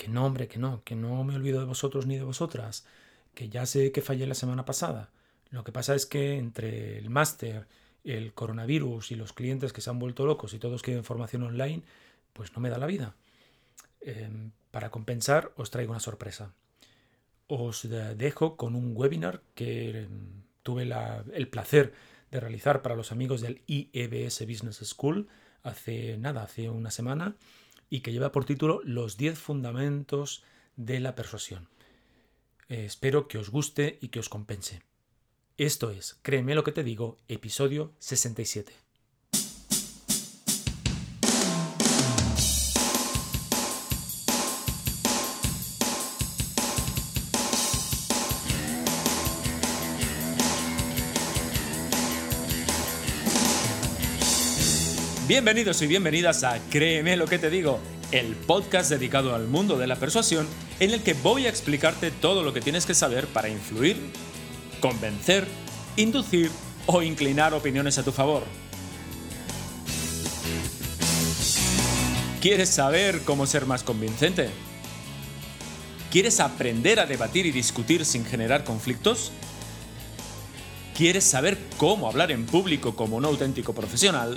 Que no, hombre, que no, que no me olvido de vosotros ni de vosotras. Que ya sé que fallé la semana pasada. Lo que pasa es que entre el máster, el coronavirus y los clientes que se han vuelto locos y todos quieren formación online, pues no me da la vida. Eh, para compensar, os traigo una sorpresa os dejo con un webinar que em, tuve el placer de realizar para los amigos del IEBS Business School hace nada, hace una semana, y que lleva por título Los 10 fundamentos de la persuasión. Eh, espero que os guste y que os compense. Esto es, créeme lo que te digo, episodio 67. Bienvenidos y bienvenidas a Créeme lo que te digo, el podcast dedicado al mundo de la persuasión en el que voy a explicarte todo lo que tienes que saber para influir, convencer, inducir o inclinar opiniones a tu favor. ¿Quieres saber cómo ser más convincente? ¿Quieres aprender a debatir y discutir sin generar conflictos? ¿Quieres saber cómo hablar en público como un auténtico profesional?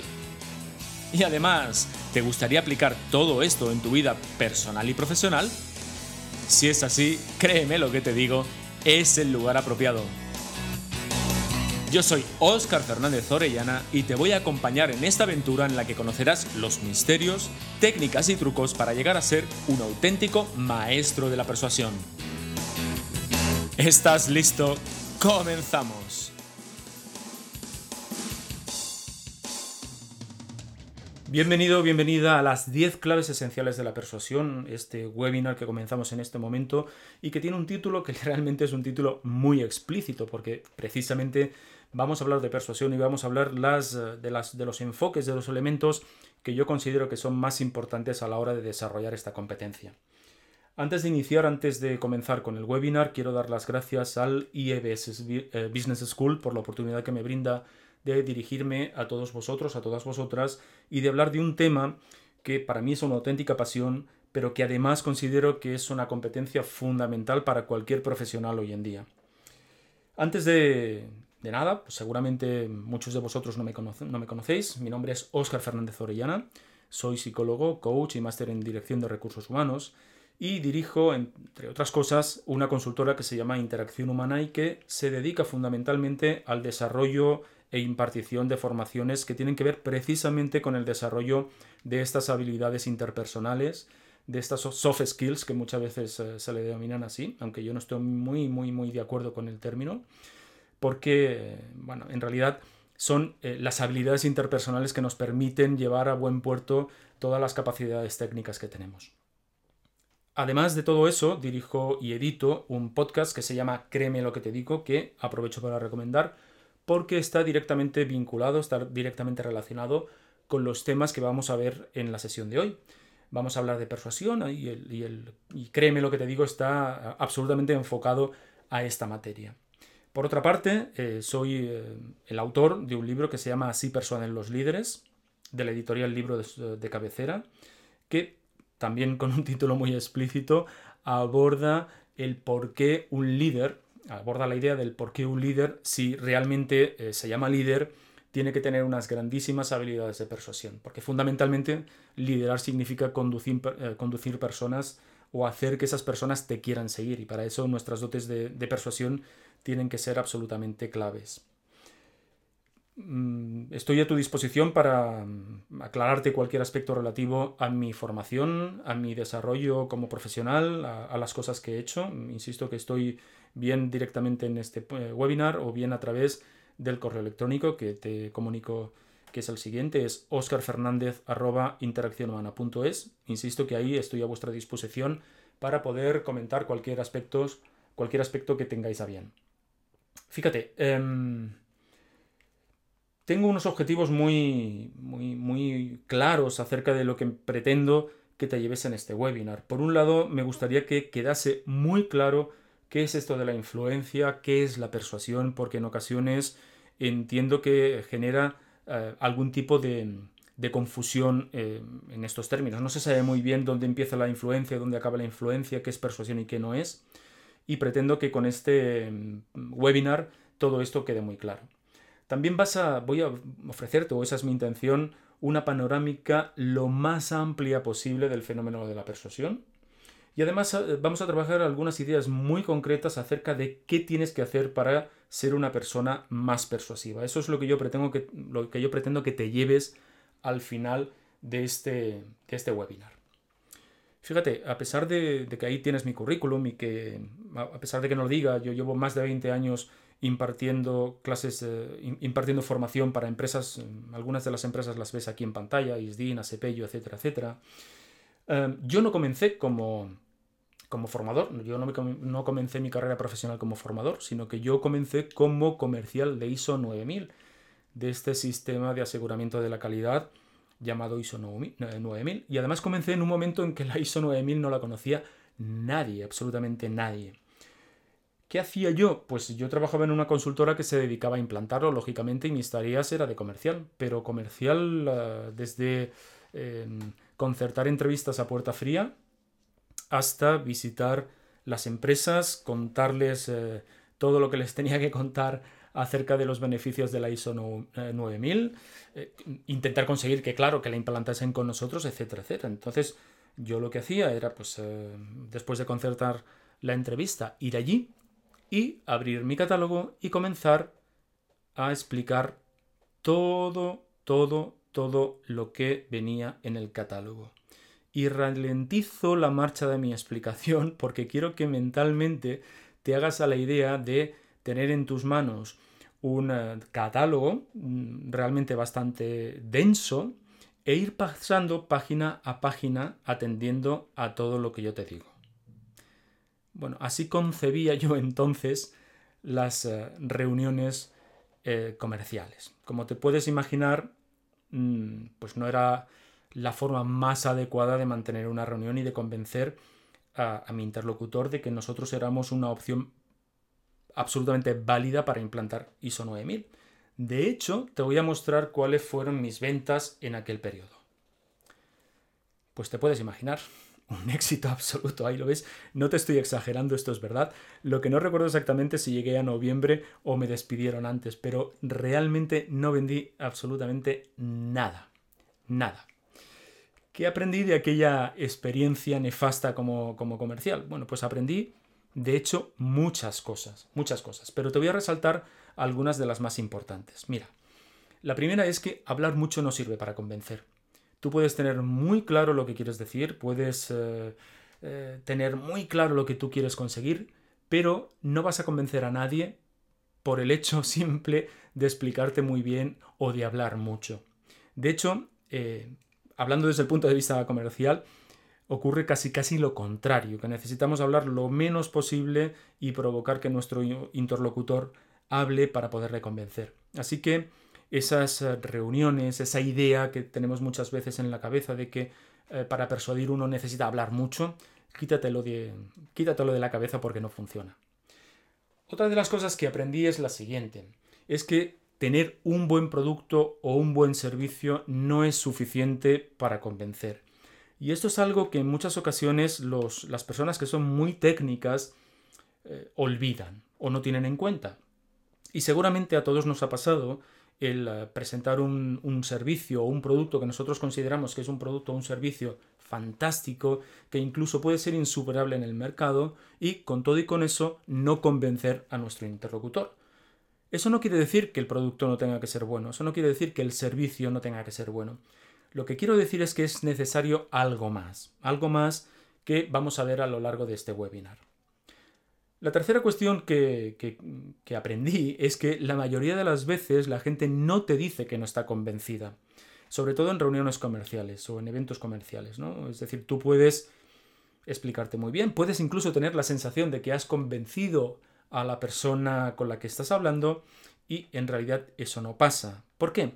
Y además, ¿te gustaría aplicar todo esto en tu vida personal y profesional? Si es así, créeme lo que te digo, es el lugar apropiado. Yo soy Óscar Fernández Orellana y te voy a acompañar en esta aventura en la que conocerás los misterios, técnicas y trucos para llegar a ser un auténtico maestro de la persuasión. ¿Estás listo? ¡Comenzamos! Bienvenido, bienvenida a las 10 claves esenciales de la persuasión, este webinar que comenzamos en este momento y que tiene un título que realmente es un título muy explícito porque precisamente vamos a hablar de persuasión y vamos a hablar las, eh, de, las, de los enfoques, de los elementos que yo considero que son más importantes a la hora de desarrollar esta competencia. Antes de iniciar, antes de comenzar con el webinar, quiero dar las gracias al IEBS eh, Business School por la oportunidad que me brinda de dirigirme a todos vosotros, a todas vosotras, y de hablar de un tema que para mí es una auténtica pasión, pero que además considero que es una competencia fundamental para cualquier profesional hoy en día. Antes de, nada, pues seguramente muchos de vosotros no me, conocen, no me conocéis, mi nombre es Óscar Fernández Orellana, soy psicólogo, coach y máster en dirección de recursos humanos y dirijo, entre otras cosas, una consultora que se llama Interacción Humana y que se dedica fundamentalmente al desarrollo e impartición de formaciones que tienen que ver precisamente con el desarrollo de estas habilidades interpersonales, de estas soft skills que muchas veces eh, se le denominan así, aunque yo no estoy muy, muy, muy de acuerdo con el término, porque, bueno, en realidad son eh, las habilidades interpersonales que nos permiten llevar a buen puerto todas las capacidades técnicas que tenemos. Además de todo eso, dirijo y edito un podcast que se llama Créeme lo que te digo, que aprovecho para recomendar porque está directamente vinculado, está directamente relacionado con los temas que vamos a ver en la sesión de hoy. Vamos a hablar de persuasión y, el, y, créeme lo que te digo, está absolutamente enfocado a esta materia. Por otra parte, eh, soy eh, el autor de un libro que se llama Así persuaden los líderes, de la editorial Libro de, de Cabecera, que también con un título muy explícito aborda el por qué un líder aborda la idea del por qué un líder, si realmente eh, se llama líder, tiene que tener unas grandísimas habilidades de persuasión, porque fundamentalmente liderar significa conducir, eh, conducir personas o hacer que esas personas te quieran seguir, y para eso nuestras dotes de, persuasión tienen que ser absolutamente claves. Estoy a tu disposición para mm, aclararte cualquier aspecto relativo a mi formación, a mi desarrollo como profesional, a las cosas que he hecho. Insisto que estoy bien directamente en este eh, webinar o bien a través del correo electrónico que te comunico que es el siguiente, es oscarfernandez.interaccionhumana.es. Insisto que ahí estoy a vuestra disposición para poder comentar cualquier aspecto, cualquier aspecto que tengáis a bien. Fíjate, em, tengo unos objetivos muy, muy, muy claros acerca de lo que pretendo que te lleves en este webinar. Por un lado, me gustaría que quedase muy claro qué es esto de la influencia, qué es la persuasión, porque en ocasiones entiendo que genera eh, algún tipo de, confusión eh, en estos términos. No se sabe muy bien dónde empieza la influencia, dónde acaba la influencia, qué es persuasión y qué no es. Y pretendo que con este mm, webinar todo esto quede muy claro. También vas a, voy a ofrecerte, o esa es mi intención, una panorámica lo más amplia posible del fenómeno de la persuasión. Y además eh, vamos a trabajar algunas ideas muy concretas acerca de qué tienes que hacer para ser una persona más persuasiva. Eso es lo que yo pretendo que, te lleves al final de este, este webinar. Fíjate, a pesar de, de, que ahí tienes mi currículum y que, a pesar de que no lo diga, yo llevo más de 20 años impartiendo clases, eh, impartiendo formación para empresas, mm, algunas de las empresas las ves aquí en pantalla, ISDIN, ASEPELLO, etcétera, etcétera. Eh, yo no comencé como, como formador, yo no, no comencé mi carrera profesional como formador, sino que yo comencé como comercial de ISO 9000, de este sistema de aseguramiento de la calidad llamado ISO 9000. Eh, y además comencé en un momento en que la ISO 9000 no la conocía nadie, absolutamente nadie. ¿Qué hacía yo? Pues yo trabajaba en una consultora que se dedicaba a implantarlo, lógicamente, y mis tareas era de comercial, pero comercial eh, desde em, concertar entrevistas a puerta fría hasta visitar las empresas, contarles eh, todo lo que les tenía que contar acerca de los beneficios de la ISO 9000, eh, intentar conseguir que, claro, que la implantasen con nosotros, etcétera, etcétera. Entonces, yo lo que hacía era, pues, después de concertar la entrevista, ir allí, y abrir mi catálogo y comenzar a explicar todo, todo, todo lo que venía en el catálogo. Y ralentizo la marcha de mi explicación porque quiero que mentalmente te hagas a la idea de tener en tus manos un eh, catálogo mm, realmente bastante denso e ir pasando página a página atendiendo a todo lo que yo te digo. Bueno, así concebía yo entonces las eh, reuniones eh, comerciales. Como te puedes imaginar, mm, pues no era la forma más adecuada de mantener una reunión y de convencer a, mi interlocutor de que nosotros éramos una opción absolutamente válida para implantar ISO 9000. De hecho, te voy a mostrar cuáles fueron mis ventas en aquel periodo. Pues te puedes imaginar, un éxito absoluto, ahí lo ves, no te estoy exagerando, esto es verdad. Lo que no recuerdo exactamente si llegué a noviembre o me despidieron antes, pero realmente no vendí absolutamente nada, nada. ¿Qué aprendí de aquella experiencia nefasta como, como comercial? Bueno, pues aprendí, de hecho, muchas cosas, muchas cosas, pero te voy a resaltar algunas de las más importantes. Mira, la primera es que hablar mucho no sirve para convencer. Tú puedes tener muy claro lo que quieres decir, puedes eh, eh, tener muy claro lo que tú quieres conseguir, pero no vas a convencer a nadie por el hecho simple de explicarte muy bien o de hablar mucho. De hecho, eh, hablando desde el punto de vista comercial, ocurre casi casi lo contrario, que necesitamos hablar lo menos posible y provocar que nuestro interlocutor hable para poderle convencer. Así que esas eh, reuniones, esa idea que tenemos muchas veces en la cabeza de que eh, para persuadir uno necesita hablar mucho, quítatelo de, quítatelo de la cabeza porque no funciona. Otra de las cosas que aprendí es la siguiente, es que tener un buen producto o un buen servicio no es suficiente para convencer. Y esto es algo que en muchas ocasiones las personas que son muy técnicas eh, olvidan o no tienen en cuenta. Y seguramente a todos nos ha pasado el eh, presentar un, servicio o un producto que nosotros consideramos que es un producto o un servicio fantástico, que incluso puede ser insuperable en el mercado, y con todo y con eso no convencer a nuestro interlocutor. Eso no quiere decir que el producto no tenga que ser bueno, eso no quiere decir que el servicio no tenga que ser bueno. Lo que quiero decir es que es necesario algo más, algo más que vamos a ver a lo largo de este webinar. La tercera cuestión que, que, aprendí es que la mayoría de las veces la gente no te dice que no está convencida, sobre todo en reuniones comerciales o en eventos comerciales, ¿no? Es decir, tú puedes explicarte muy bien, puedes incluso tener la sensación de que has convencido a la persona con la que estás hablando y en realidad eso no pasa. ¿Por qué?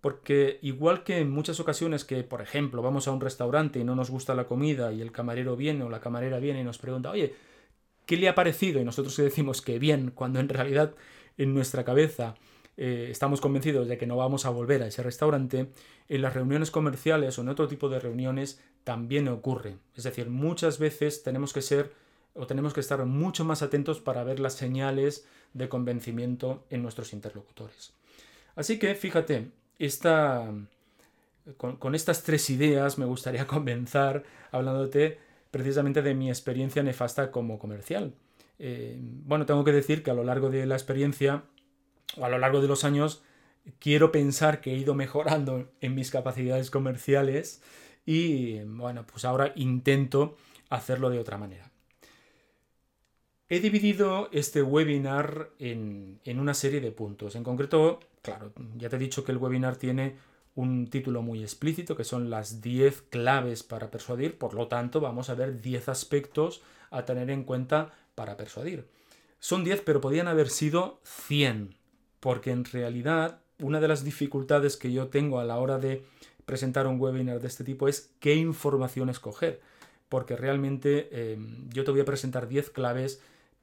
Porque igual que en muchas ocasiones que, por ejemplo, vamos a un restaurante y no nos gusta la comida y el camarero viene o la camarera viene y nos pregunta, oye, ¿qué le ha parecido? Y nosotros decimos que bien, cuando en realidad en nuestra cabeza eh, estamos convencidos de que no vamos a volver a ese restaurante, en las reuniones comerciales o en otro tipo de reuniones también ocurre. Es decir, muchas veces tenemos que ser o tenemos que estar mucho más atentos para ver las señales de convencimiento en nuestros interlocutores. Así que fíjate, esta, con, estas tres ideas me gustaría comenzar hablándote precisamente de mi experiencia nefasta como comercial. Eh, bueno, tengo que decir que a lo largo de la experiencia o a lo largo de los años quiero pensar que he ido mejorando en mis capacidades comerciales y bueno, pues ahora intento hacerlo de otra manera. He dividido este webinar en, una serie de puntos. En concreto, claro, ya te he dicho que el webinar tiene un título muy explícito, que son las 10 claves para persuadir, por lo tanto vamos a ver 10 aspectos a tener en cuenta para persuadir. Son 10, pero podían haber sido 100, porque en realidad una de las dificultades que yo tengo a la hora de presentar un webinar de este tipo es qué información escoger, porque realmente eh, yo te voy a presentar 10 claves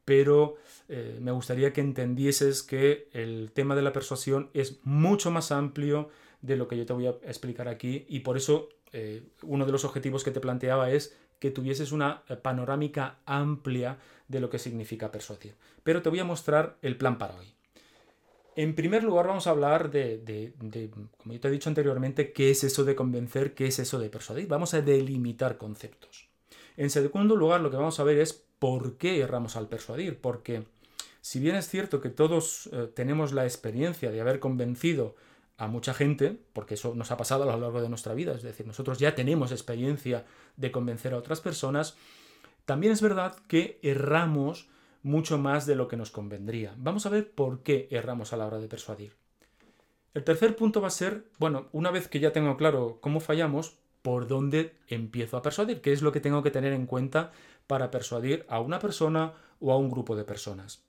pero eh, me gustaría que entendieses que el tema de la persuasión es mucho más amplio de lo que yo te voy a explicar aquí y por eso eh, uno de los objetivos que te planteaba es que tuvieses una eh, panorámica amplia de lo que significa persuadir. Pero te voy a mostrar el plan para hoy. En primer lugar vamos a hablar de, de, como yo te he dicho anteriormente, qué es eso de convencer, qué es eso de persuadir. Vamos a delimitar conceptos. En segundo lugar, lo que vamos a ver es por qué erramos al persuadir, porque si bien es cierto que todos eh, tenemos la experiencia de haber convencido a mucha gente, porque eso nos ha pasado a lo largo de nuestra vida, es decir, nosotros ya tenemos experiencia de convencer a otras personas, también es verdad que erramos mucho más de lo que nos convendría. Vamos a ver por qué erramos a la hora de persuadir. El tercer punto va a ser, bueno, una vez que ya tengo claro cómo fallamos, por dónde empiezo a persuadir, qué es lo que tengo que tener en cuenta para persuadir a una persona o a un grupo de personas.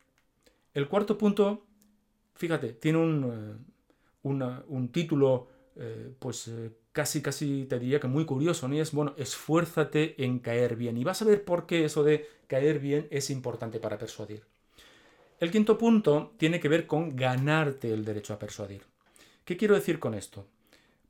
El cuarto punto, fíjate, tiene un, un título, eh, pues eh, casi, casi te diría que muy curioso, ¿no? Y es, bueno, esfuérzate en caer bien. Y vas a ver por qué eso de caer bien es importante para persuadir. El quinto punto tiene que ver con ganarte el derecho a persuadir. ¿Qué quiero decir con esto?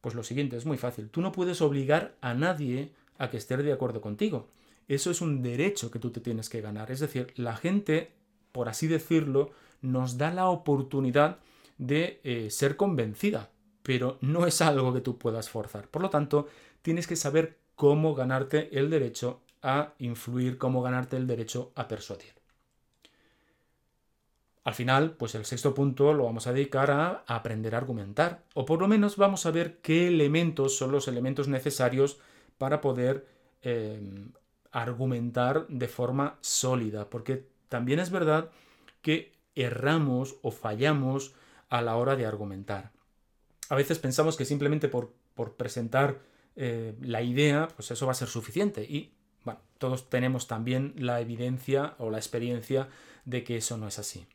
Pues lo siguiente, es muy fácil. Tú no puedes obligar a nadie a que esté de acuerdo contigo. Eso es un derecho que tú te tienes que ganar. Es decir, la gente, por así decirlo, nos da la oportunidad de eh, ser convencida, pero no es algo que tú puedas forzar. Por lo tanto, tienes que saber cómo ganarte el derecho a influir, cómo ganarte el derecho a persuadir. Al final, pues el sexto punto lo vamos a dedicar a aprender a argumentar, o por lo menos vamos a ver qué elementos son los elementos necesarios para poder eh, argumentar de forma sólida, porque también es verdad que erramos o fallamos a la hora de argumentar. A veces pensamos que simplemente por, presentar eh, la idea, pues eso va a ser suficiente. Y bueno, todos tenemos también la evidencia o la experiencia de que eso no es así.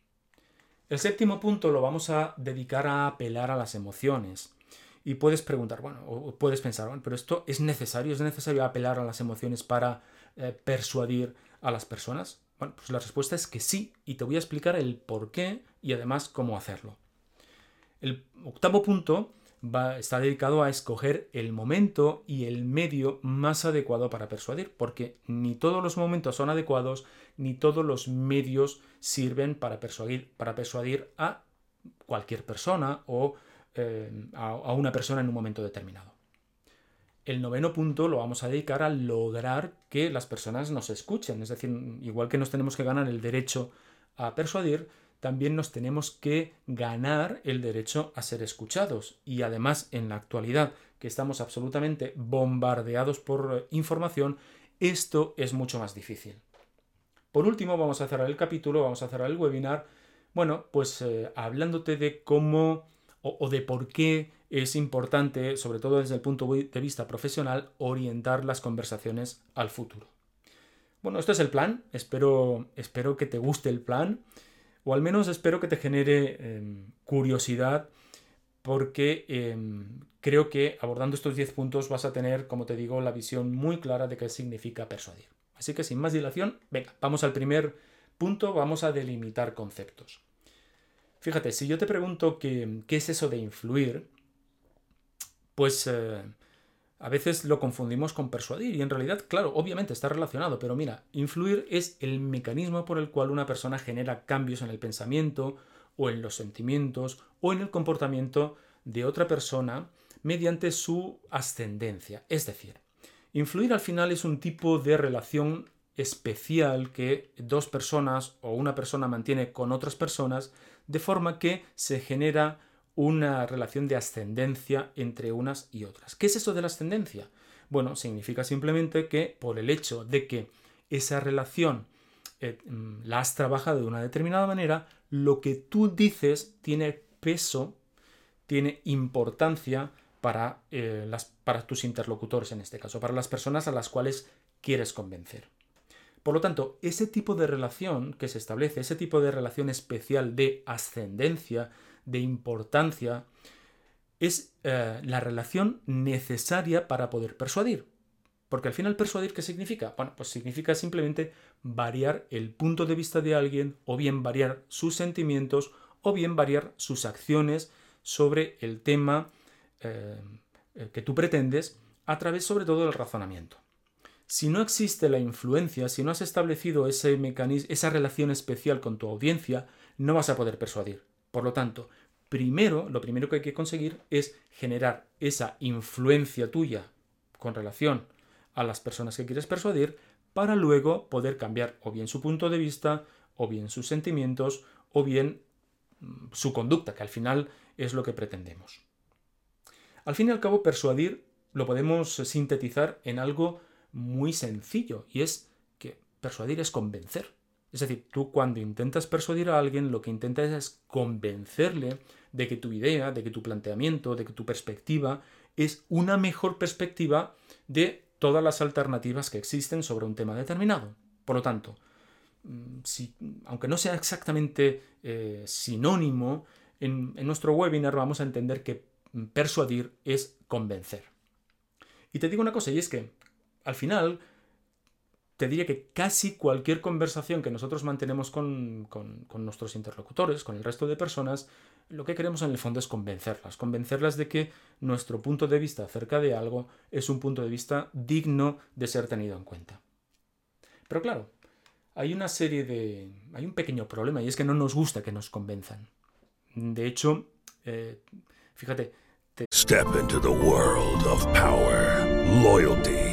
El séptimo punto lo vamos a dedicar a apelar a las emociones. Y puedes preguntar, bueno, o puedes pensar, bueno, pero esto es necesario, es necesario apelar a las emociones para eh, persuadir a las personas? Bueno, pues la respuesta es que sí, y te voy a explicar el por qué y además cómo hacerlo. El octavo punto va, está dedicado a escoger el momento y el medio más adecuado para persuadir, porque ni todos los momentos son adecuados, ni todos los medios sirven para persuadir, para persuadir a cualquier persona o eh, a una persona en un momento determinado. El noveno punto lo vamos a dedicar a lograr que las personas nos escuchen. Es decir, igual que nos tenemos que ganar el derecho a persuadir, también nos tenemos que ganar el derecho a ser escuchados. Y además, en la actualidad, que estamos absolutamente bombardeados por información, esto es mucho más difícil. Por último, vamos a cerrar el capítulo, vamos a cerrar el webinar, bueno, pues eh, hablándote de cómo o, de por qué es importante, sobre todo desde el punto de vista profesional, orientar las conversaciones al futuro. Bueno, este es el plan, espero, espero que te guste el plan, o al menos espero que te genere em, curiosidad, porque em, creo que abordando estos 10 puntos vas a tener, como te digo, la visión muy clara de qué significa persuadir. Así que sin más dilación, venga, vamos al primer punto, vamos a delimitar conceptos. Fíjate, si yo te pregunto qué, es eso de influir, pues eh, a veces lo confundimos con persuadir y en realidad, claro, obviamente está relacionado, pero mira, influir es el mecanismo por el cual una persona genera cambios en el pensamiento o en los sentimientos o en el comportamiento de otra persona mediante su ascendencia. Es decir, influir al final es un tipo de relación especial que dos personas o una persona mantiene con otras personas de forma que se genera una relación de ascendencia entre unas y otras. ¿Qué es eso de la ascendencia? Bueno, significa simplemente que por el hecho de que esa relación eh, mm, la has trabajado de una determinada manera, lo que tú dices tiene peso, tiene importancia para, eh, las, para tus interlocutores en este caso, para las personas a las cuales quieres convencer. Por lo tanto, ese tipo de relación que se establece, ese tipo de relación especial de ascendencia, de importancia, es eh, la relación necesaria para poder persuadir. Porque al final persuadir, ¿qué significa? Bueno, pues significa simplemente variar el punto de vista de alguien, o bien variar sus sentimientos, o bien variar sus acciones sobre el tema eh, que tú pretendes, a través sobre todo del razonamiento. Si no existe la influencia, si no has establecido ese mecanismo, esa relación especial con tu audiencia, no vas a poder persuadir. Por lo tanto, primero, lo primero que hay que conseguir es generar esa influencia tuya con relación a las personas que quieres persuadir para luego poder cambiar o bien su punto de vista, o bien sus sentimientos, o bien mm, su conducta, que al final es lo que pretendemos. Al fin y al cabo, persuadir lo podemos sintetizar en algo muy sencillo y es que persuadir es convencer. Es decir, tú cuando intentas persuadir a alguien lo que intentas es convencerle de que tu idea, de que tu planteamiento, de que tu perspectiva es una mejor perspectiva de todas las alternativas que existen sobre un tema determinado. Por lo tanto, mm, aunque no sea exactamente eh, sinónimo, en nuestro webinar vamos a entender que persuadir es convencer. Y te digo una cosa, y es que al final, te diría que casi cualquier conversación que nosotros mantenemos con, nuestros interlocutores, con el resto de personas, lo que queremos en el fondo es convencerlas, convencerlas de que nuestro punto de vista acerca de algo es un punto de vista digno de ser tenido en cuenta. Pero claro, hay una serie de... hay un pequeño problema y es que no nos gusta que nos convenzan. De hecho, eh, fíjate... Step into the world of power, loyalty.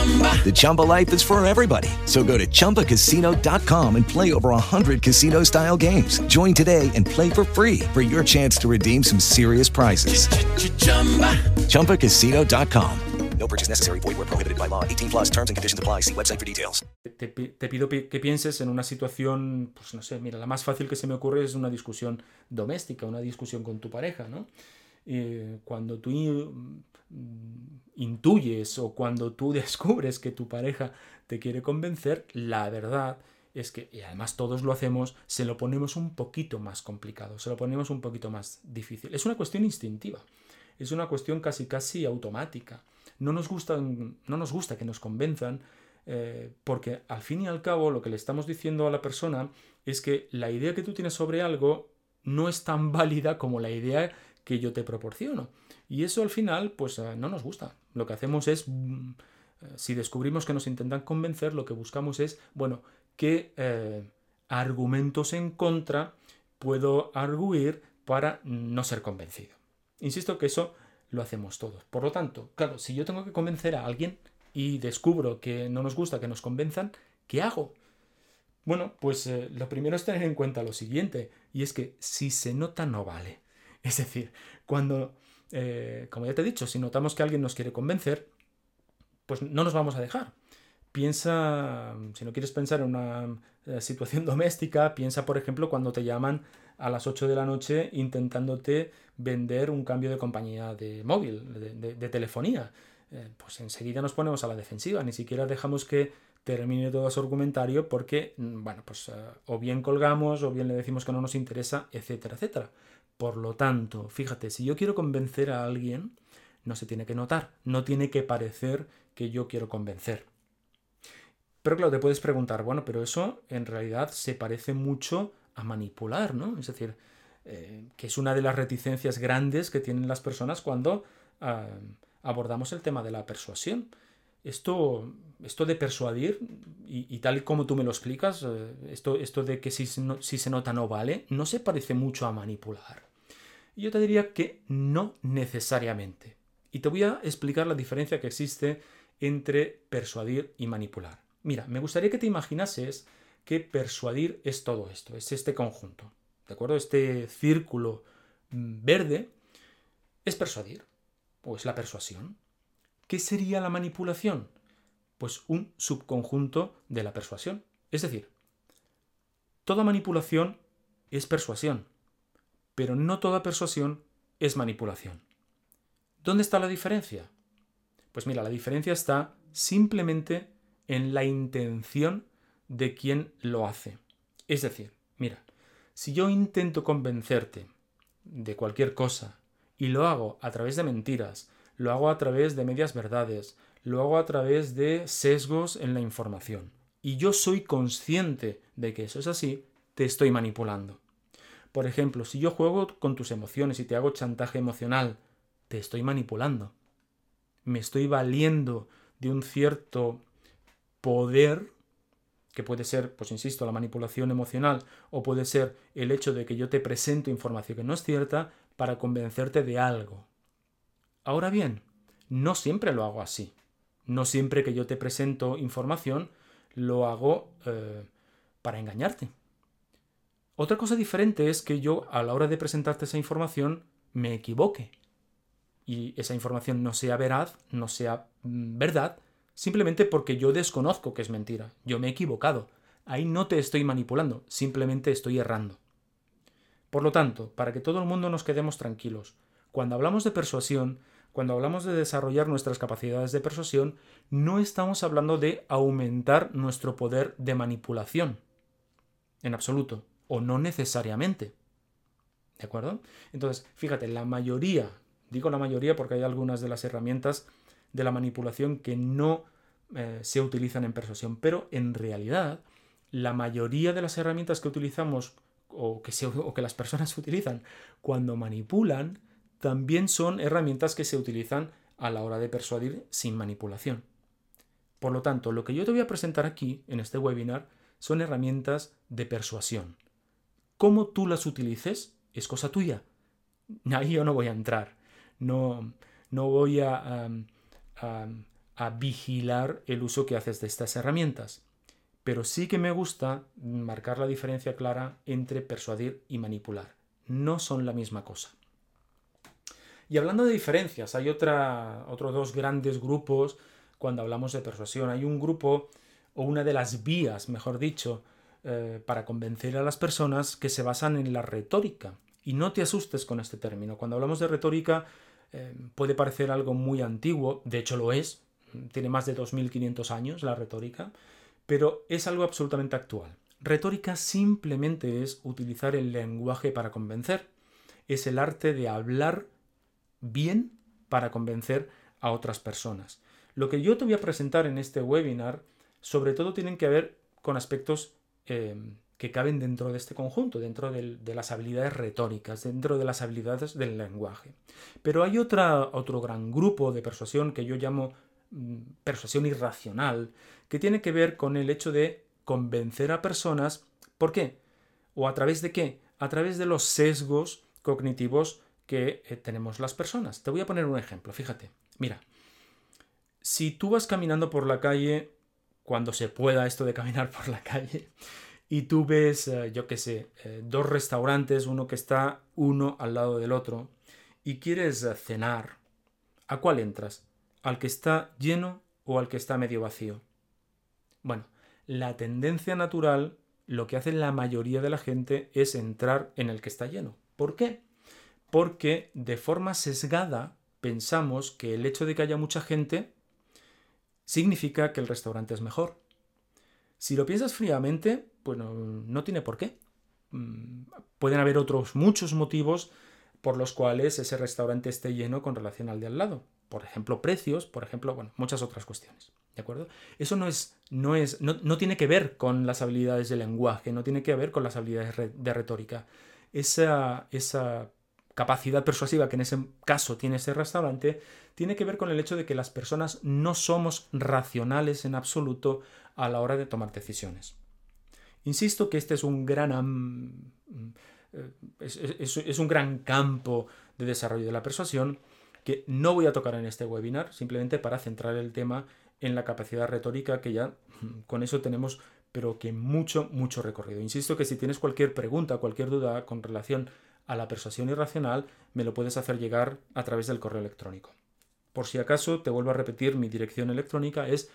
The Chumba life is for everybody. So go to ChumbaCasino.com and play over 100 casino style games. Join today and play for free for your chance to redeem some serious prizes. ChumbaCasino.com. No purchase necessary. Void where prohibited by law. 18 plus terms and conditions apply. See website for details. Te, te, pido que pienses en una situación, pues no sé, mira, la más fácil que se me ocurre es una discusión doméstica, una discusión con tu pareja, ¿no? Eh, cuando tú Mm, intuyes o cuando tú descubres que tu pareja te quiere convencer, la verdad es que, y además todos lo hacemos, se lo ponemos un poquito más complicado, se lo ponemos un poquito más difícil. Es una cuestión instintiva, es una cuestión casi casi automática. No nos gusta, no nos gusta que nos convenzan, eh, porque al fin y al cabo lo que le estamos diciendo a la persona es que la idea que tú tienes sobre algo no es tan válida como la idea que yo te proporciono. Y eso al final, pues eh, no nos gusta. Lo que hacemos es, mm, eh, si descubrimos que nos intentan convencer, lo que buscamos es, bueno, qué argumentos en contra puedo arguir para no ser convencido. Insisto que eso lo hacemos todos. Por lo tanto, claro, si yo tengo que convencer a alguien y descubro que no nos gusta que nos convenzan, ¿qué hago? Bueno, pues eh, lo primero es tener en cuenta lo siguiente, y es que si se nota no vale. Es decir, cuando, eh, como ya te he dicho, si notamos que alguien nos quiere convencer, pues no nos vamos a dejar. Piensa, si no quieres pensar en una eh, situación doméstica, piensa, por ejemplo, cuando te llaman a las 8 de la noche intentándote vender un cambio de compañía de móvil, de, telefonía. Eh, pues enseguida nos ponemos a la defensiva, ni siquiera dejamos que termine todo su argumentario porque, mm, bueno, pues o bien colgamos o bien le decimos que no nos interesa, etcétera, etcétera. Por lo tanto, fíjate, si yo quiero convencer a alguien, no se tiene que notar, no tiene que parecer que yo quiero convencer. Pero claro, te puedes preguntar, bueno, pero eso en realidad se parece mucho a manipular, ¿no? Es decir, eh, que es una de las reticencias grandes que tienen las personas cuando ah, abordamos el tema de la persuasión. Esto, esto de persuadir, y, tal y como tú me lo explicas, eh, esto, esto de que si, si se nota no vale, no se parece mucho a manipular. Yo te diría que no necesariamente. Y te voy a explicar la diferencia que existe entre persuadir y manipular. Mira, me gustaría que te imaginases que persuadir es todo esto, es este conjunto. ¿De acuerdo? Este círculo mm, verde es persuadir, o es la persuasión. ¿Qué sería la manipulación? Pues un subconjunto de la persuasión. Es decir, toda manipulación es persuasión, pero no toda persuasión es manipulación. ¿Dónde está la diferencia? Pues mira, la diferencia está simplemente en la intención de quien lo hace. Es decir, mira, si yo intento convencerte de cualquier cosa y lo hago a través de mentiras, lo hago a través de medias verdades, lo hago a través de sesgos en la información, y yo soy consciente de que eso es así, te estoy manipulando. Por ejemplo, si yo juego con tus emociones y te hago chantaje emocional, te estoy manipulando. Me estoy valiendo de un cierto poder que puede ser, pues insisto, la manipulación emocional o puede ser el hecho de que yo te presento información que no es cierta para convencerte de algo. Ahora bien, no siempre lo hago así. No siempre que yo te presento información lo hago eh, para engañarte. Otra cosa diferente es que yo a la hora de presentarte esa información me equivoque y esa información no sea veraz, no sea mm, verdad, simplemente porque yo desconozco que es mentira, yo me he equivocado. Ahí no te estoy manipulando, simplemente estoy errando. Por lo tanto, para que todo el mundo nos quedemos tranquilos, cuando hablamos de persuasión, cuando hablamos de desarrollar nuestras capacidades de persuasión, no estamos hablando de aumentar nuestro poder de manipulación. En absoluto. O no necesariamente. ¿De acuerdo? Entonces, fíjate, la mayoría, digo la mayoría porque hay algunas de las herramientas de la manipulación que no eh, se utilizan en persuasión, pero en realidad la mayoría de las herramientas que utilizamos o que, o que las personas utilizan cuando manipulan también son herramientas que se utilizan a la hora de persuadir sin manipulación. Por lo tanto, lo que yo te voy a presentar aquí en este webinar son herramientas de persuasión. Cómo tú las utilices es cosa tuya. Ahí yo no voy a entrar. No, no voy a, a, vigilar el uso que haces de estas herramientas. Pero sí que me gusta marcar la diferencia clara entre persuadir y manipular. No son la misma cosa. Y hablando de diferencias, hay otros dos grandes grupos cuando hablamos de persuasión. Hay un grupo, o una de las vías, mejor dicho, eh, para convencer a las personas que se basan en la retórica. Y no te asustes con este término. Cuando hablamos de retórica, eh, puede parecer algo muy antiguo, de hecho lo es, tiene más de 2500 años la retórica, pero es algo absolutamente actual. Retórica simplemente es utilizar el lenguaje para convencer, es el arte de hablar bien para convencer a otras personas. Lo que yo te voy a presentar en este webinar sobre todo tienen que ver con aspectos eh, que caben dentro de este conjunto, dentro de las habilidades retóricas, dentro de las habilidades del lenguaje. Pero hay otro gran grupo de persuasión que yo llamo mm, persuasión irracional, que tiene que ver con el hecho de convencer a personas. ¿Por qué? ¿O a través de qué? A través de los sesgos cognitivos que eh, tenemos las personas. Te voy a poner un ejemplo, fíjate. Mira, si tú vas caminando por la calle, cuando se pueda esto de caminar por la calle, y tú ves, eh, yo qué sé, eh, dos restaurantes, uno que está uno al lado del otro, y quieres cenar, ¿a cuál entras? ¿Al que está lleno o al que está medio vacío? Bueno, la tendencia natural, lo que hace la mayoría de la gente es entrar en el que está lleno. ¿Por qué? Porque de forma sesgada pensamos que el hecho de que haya mucha gente significa que el restaurante es mejor. Si lo piensas fríamente, pues no, tiene por qué. Mm, pueden haber otros muchos motivos por los cuales ese restaurante esté lleno con relación al de al lado. Por ejemplo, precios, por ejemplo, bueno, muchas otras cuestiones. ¿De acuerdo? Eso no es, no es, no, tiene que ver con las habilidades de lenguaje, no tiene que ver con las habilidades de retórica. Esa, esa capacidad persuasiva que en ese caso tiene ese restaurante, tiene que ver con el hecho de que las personas no somos racionales en absoluto a la hora de tomar decisiones. Insisto que este es un gran, eh, es un gran campo de desarrollo de la persuasión que no voy a tocar en este webinar, simplemente para centrar el tema en la capacidad retórica que ya mm, con eso tenemos pero que mucho, mucho recorrido. Insisto que si tienes cualquier pregunta, cualquier duda con relación a la persuasión irracional, me lo puedes hacer llegar a través del correo electrónico. Por si acaso, te vuelvo a repetir, mi dirección electrónica es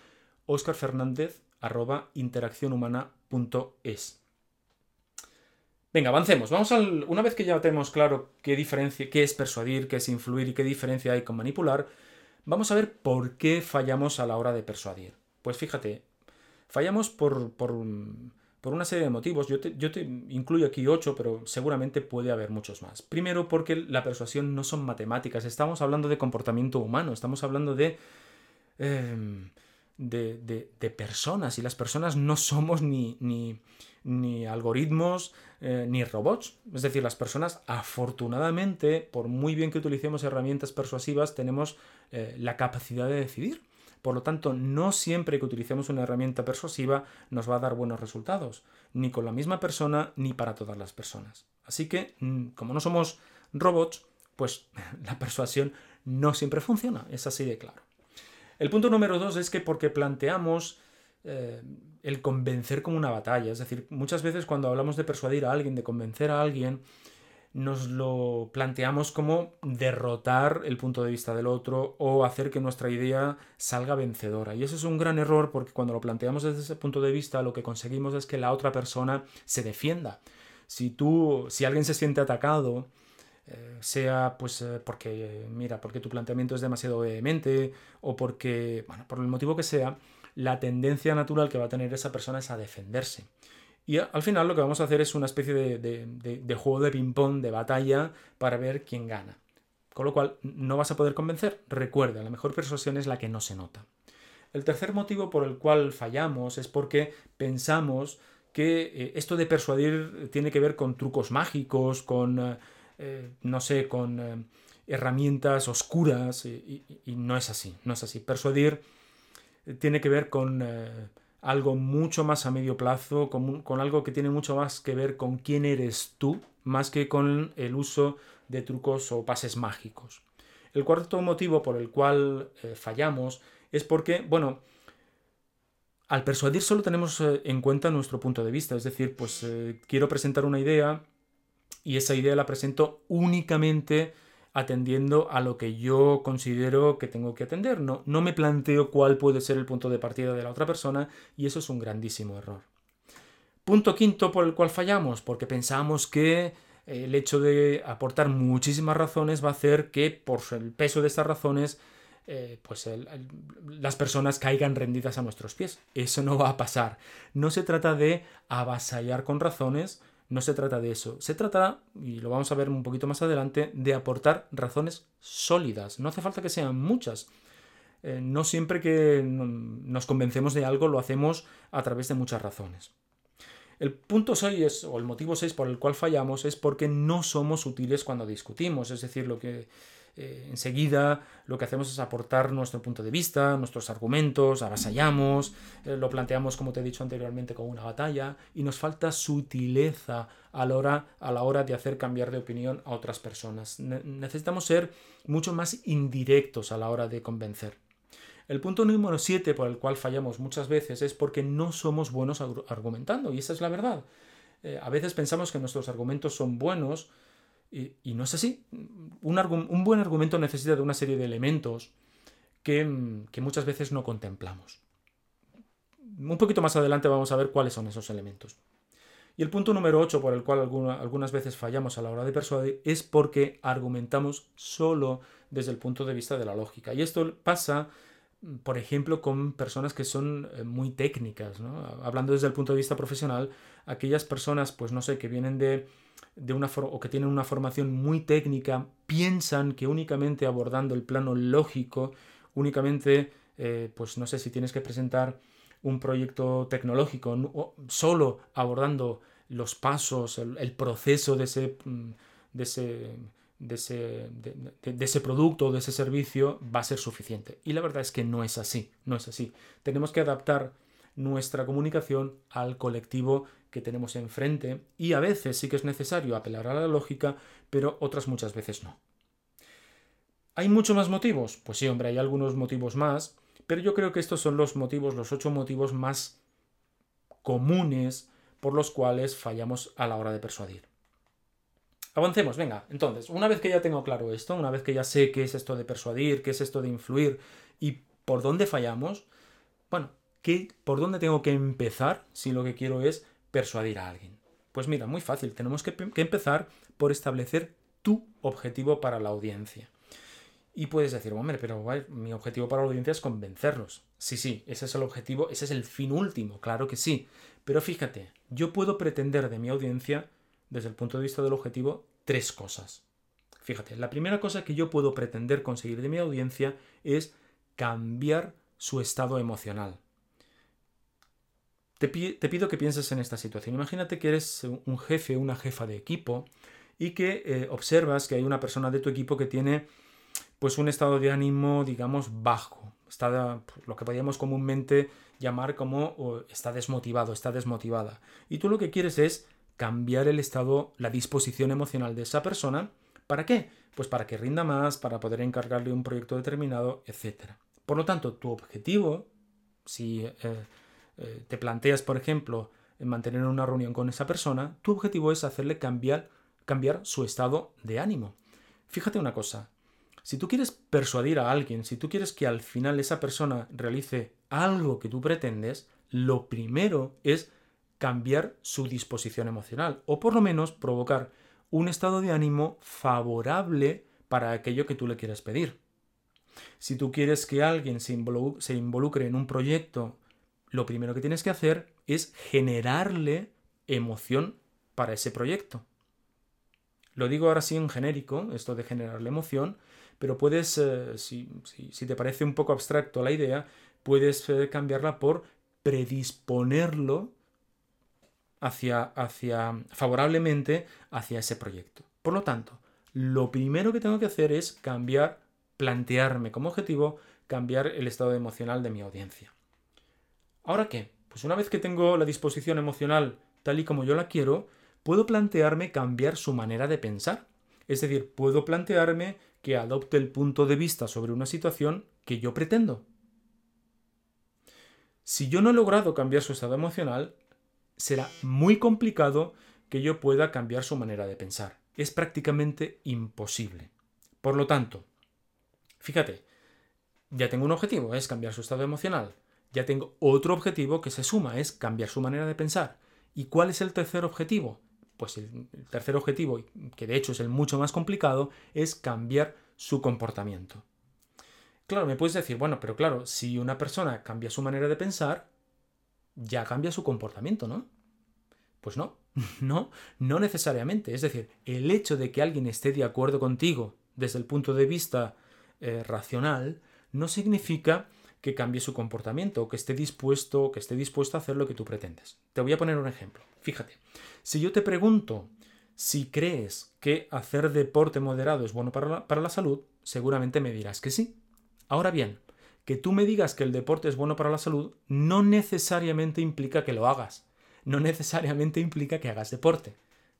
oscarfernandez.interaccionhumana.es. Venga, avancemos. Vamos al. Una vez que ya tenemos claro qué diferencia, qué es persuadir, qué es influir y qué diferencia hay con manipular, Vamos a ver por qué fallamos a la hora de persuadir. Pues fíjate, fallamos por, por, una serie de motivos. Yo te, yo te, incluyo aquí ocho, pero seguramente puede haber muchos más. Primero, porque la persuasión no son matemáticas. Estamos hablando de comportamiento humano, estamos hablando de. Em, de, personas y las personas no somos ni algoritmos eh, ni robots. Es decir, las personas afortunadamente, por muy bien que utilicemos herramientas persuasivas, tenemos eh, la capacidad de decidir. Por lo tanto, no siempre que utilicemos una herramienta persuasiva nos va a dar buenos resultados, ni con la misma persona ni para todas las personas. Así que, mm, como no somos robots, pues la persuasión no siempre funciona, es así de claro. El punto número dos es que porque planteamos eh, el convencer como una batalla, es decir, muchas veces cuando hablamos de persuadir a alguien, de convencer a alguien, nos lo planteamos como derrotar el punto de vista del otro o hacer que nuestra idea salga vencedora. Y eso es un gran error porque cuando lo planteamos desde ese punto de vista lo que conseguimos es que la otra persona se defienda. Si tú, si alguien se siente atacado, eh, sea pues eh, porque, mira, porque tu planteamiento es demasiado vehemente o porque, bueno, por el motivo que sea, la tendencia natural que va a tener esa persona es a defenderse. Y al final lo que vamos a hacer es una especie de, juego de ping-pong, de batalla, para ver quién gana. Con lo cual, no vas a poder convencer. Recuerda, la mejor persuasión es la que no se nota. El tercer motivo por el cual fallamos es porque pensamos que eh, esto de persuadir tiene que ver con trucos mágicos, con, eh, eh, no sé, con herramientas oscuras, y, no es así, no es así. Persuadir tiene que ver con algo mucho más a medio plazo, con, algo que tiene mucho más que ver con quién eres tú, más que con el uso de trucos o pases mágicos. El cuarto motivo por el cual eh, fallamos es porque, bueno, al persuadir solo tenemos eh, en cuenta nuestro punto de vista, es decir, pues eh, quiero presentar una idea y esa idea la presento únicamente atendiendo a lo que yo considero que tengo que atender. No, no me planteo cuál puede ser el punto de partida de la otra persona y eso es un grandísimo error. Punto quinto por el cual fallamos, porque pensamos que el hecho de aportar muchísimas razones va a hacer que por el peso de estas razones eh, pues las personas caigan rendidas a nuestros pies. Eso no va a pasar. No se trata de avasallar con razones, no se trata de eso. Se trata, y lo vamos a ver un poquito más adelante, de aportar razones sólidas. No hace falta que sean muchas. eh, no siempre que nos convencemos de algo lo hacemos a través de muchas razones. El punto 6 o el motivo 6 por el cual fallamos es porque no somos útiles cuando discutimos, es decir, lo que eh, enseguida lo que hacemos es aportar nuestro punto de vista, nuestros argumentos, avasallamos, eh, lo planteamos como te he dicho anteriormente como una batalla y nos falta sutileza a la hora, de hacer cambiar de opinión a otras personas. necesitamos ser mucho más indirectos a la hora de convencer. El punto número 7 por el cual fallamos muchas veces es porque no somos buenos argumentando, y esa es la verdad. Eh, a veces pensamos que nuestros argumentos son buenos y, no es así. Un, buen argumento necesita de una serie de elementos que, muchas veces no contemplamos. Un poquito más adelante vamos a ver cuáles son esos elementos. Y el punto número 8 por el cual algunas veces fallamos a la hora de persuadir es porque argumentamos solo desde el punto de vista de la lógica. Y esto pasa por ejemplo, con personas que son eh, muy técnicas, Hablando desde el punto de vista profesional, aquellas personas, pues no sé, que vienen de, de una o que tienen una formación muy técnica, piensan que únicamente abordando el plano lógico, únicamente, eh, pues no sé, si tienes que presentar un proyecto tecnológico, solo abordando los pasos, el, proceso de ese, mm, de ese de ese, de, ese producto o de ese servicio va a ser suficiente. Y la verdad es que no es así, no es así. Tenemos que adaptar nuestra comunicación al colectivo que tenemos enfrente y a veces sí que es necesario apelar a la lógica, pero otras muchas veces no. ¿Hay muchos más motivos? Pues sí, hombre, hay algunos motivos más, pero yo creo que estos son los motivos, los ocho motivos más comunes por los cuales fallamos a la hora de persuadir. Avancemos, venga. Entonces, una vez que ya tengo claro esto, una vez que ya sé qué es esto de persuadir, qué es esto de influir y por dónde fallamos, bueno, ¿qué, ¿por dónde tengo que empezar si lo que quiero es persuadir a alguien? Pues mira, muy fácil, tenemos que empezar por establecer tu objetivo para la audiencia. Y puedes decir, hombre, pero mi objetivo para la audiencia es convencerlos. Sí, sí, ese es el objetivo, ese es el fin último, claro que sí. Pero fíjate, yo puedo pretender de mi audiencia desde el punto de vista del objetivo, tres cosas. Fíjate, la primera cosa que yo puedo pretender conseguir de mi audiencia es cambiar su estado emocional. Te, pido que pienses en esta situación. Imagínate que eres un jefe, una jefa de equipo y que eh, observas que hay una persona de tu equipo que tiene pues un estado de ánimo, digamos, bajo. Está lo que podríamos comúnmente llamar como está desmotivado, está desmotivada. Y tú lo que quieres es cambiar el estado, la disposición emocional de esa persona. ¿Para qué? Pues para que rinda más, para poder encargarle un proyecto determinado, etc. Por lo tanto, tu objetivo, si eh, eh, te planteas, por ejemplo, en mantener una reunión con esa persona, tu objetivo es hacerle cambiar, cambiar su estado de ánimo. Fíjate una cosa, si tú quieres persuadir a alguien, si tú quieres que al final esa persona realice algo que tú pretendes, lo primero es cambiar su disposición emocional o por lo menos provocar un estado de ánimo favorable para aquello que tú le quieres pedir. Si tú quieres que alguien se, involucre en un proyecto, lo primero que tienes que hacer es generarle emoción para ese proyecto. Lo digo ahora sí en genérico, esto de generarle emoción, pero puedes, eh, si, te parece un poco abstracto la idea, puedes eh, cambiarla por predisponerlo hacia, hacia, favorablemente hacia ese proyecto. Por lo tanto, lo primero que tengo que hacer es cambiar, plantearme como objetivo, cambiar el estado emocional de mi audiencia. ¿Ahora qué? Pues una vez que tengo la disposición emocional tal y como yo la quiero, puedo plantearme cambiar su manera de pensar. Es decir, puedo plantearme que adopte el punto de vista sobre una situación que yo pretendo. Si yo no he logrado cambiar su estado emocional, será muy complicado que yo pueda cambiar su manera de pensar. Es prácticamente imposible. Por lo tanto, fíjate, ya tengo un objetivo, es cambiar su estado emocional. Ya tengo otro objetivo que se suma, es cambiar su manera de pensar. ¿Y cuál es el tercer objetivo? Pues el tercer objetivo, que de hecho es el mucho más complicado, es cambiar su comportamiento. Claro, me puedes decir, bueno, pero claro, si una persona cambia su manera de pensar, ya cambia su comportamiento, ¿no? Pues no, no, no necesariamente. Es decir, el hecho de que alguien esté de acuerdo contigo desde el punto de vista eh, racional no significa que cambie su comportamiento o que esté dispuesto, que esté dispuesto a hacer lo que tú pretendes. Te voy a poner un ejemplo. Fíjate, si yo te pregunto si crees que hacer deporte moderado es bueno para la, para la salud, seguramente me dirás que sí. Ahora bien, que tú me digas que el deporte es bueno para la salud no necesariamente implica que lo hagas. No necesariamente implica que hagas deporte.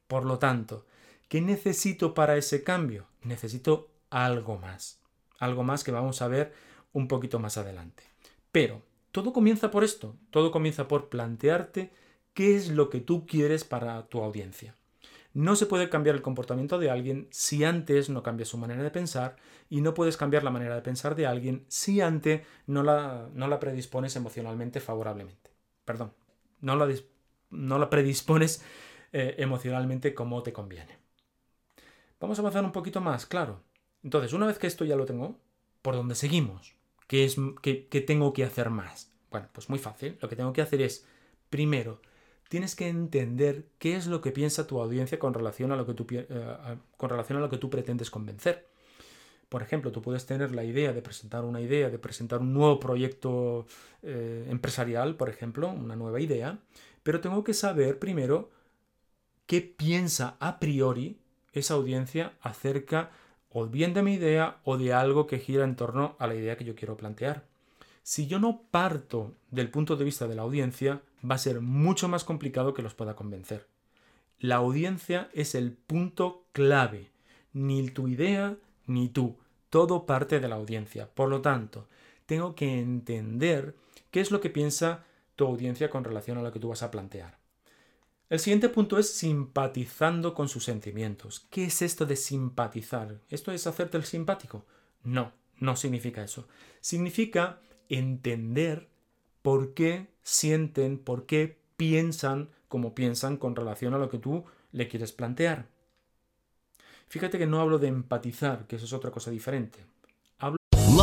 Por lo tanto, ¿qué necesito para ese cambio? Necesito algo más. Algo más que vamos a ver un poquito más adelante. Pero todo comienza por esto. Todo comienza por plantearte qué es lo que tú quieres para tu audiencia. No se puede cambiar el comportamiento de alguien si antes no cambias su manera de pensar y no puedes cambiar la manera de pensar de alguien si antes no la, no la predispones emocionalmente favorablemente. Perdón, no la, no la predispones eh, emocionalmente como te conviene. Vamos a avanzar un poquito más, claro. Entonces, una vez que esto ya lo tengo, ¿por dónde seguimos? ¿Qué, es, qué, qué tengo que hacer más? Bueno, pues muy fácil. Lo que tengo que hacer es, primero, tienes que entender qué es lo que piensa tu audiencia con relación a lo que tú, eh, con relación a lo que tú pretendes convencer. Por ejemplo, tú puedes tener la idea de presentar una idea, de presentar un nuevo proyecto eh, empresarial, por ejemplo, una nueva idea, pero tengo que saber primero qué piensa a priori esa audiencia acerca o bien de mi idea o de algo que gira en torno a la idea que yo quiero plantear. Si yo no parto del punto de vista de la audiencia, va a ser mucho más complicado que los pueda convencer. La audiencia es el punto clave. Ni tu idea ni tú. Todo parte de la audiencia. Por lo tanto, tengo que entender qué es lo que piensa tu audiencia con relación a lo que tú vas a plantear. El siguiente punto es simpatizando con sus sentimientos. ¿Qué es esto de simpatizar? ¿Esto es hacerte el simpático? No, no significa eso. Significa entender por qué sienten, por qué piensan como piensan con relación a lo que tú le quieres plantear. Fíjate que no hablo de empatizar, que eso es otra cosa diferente.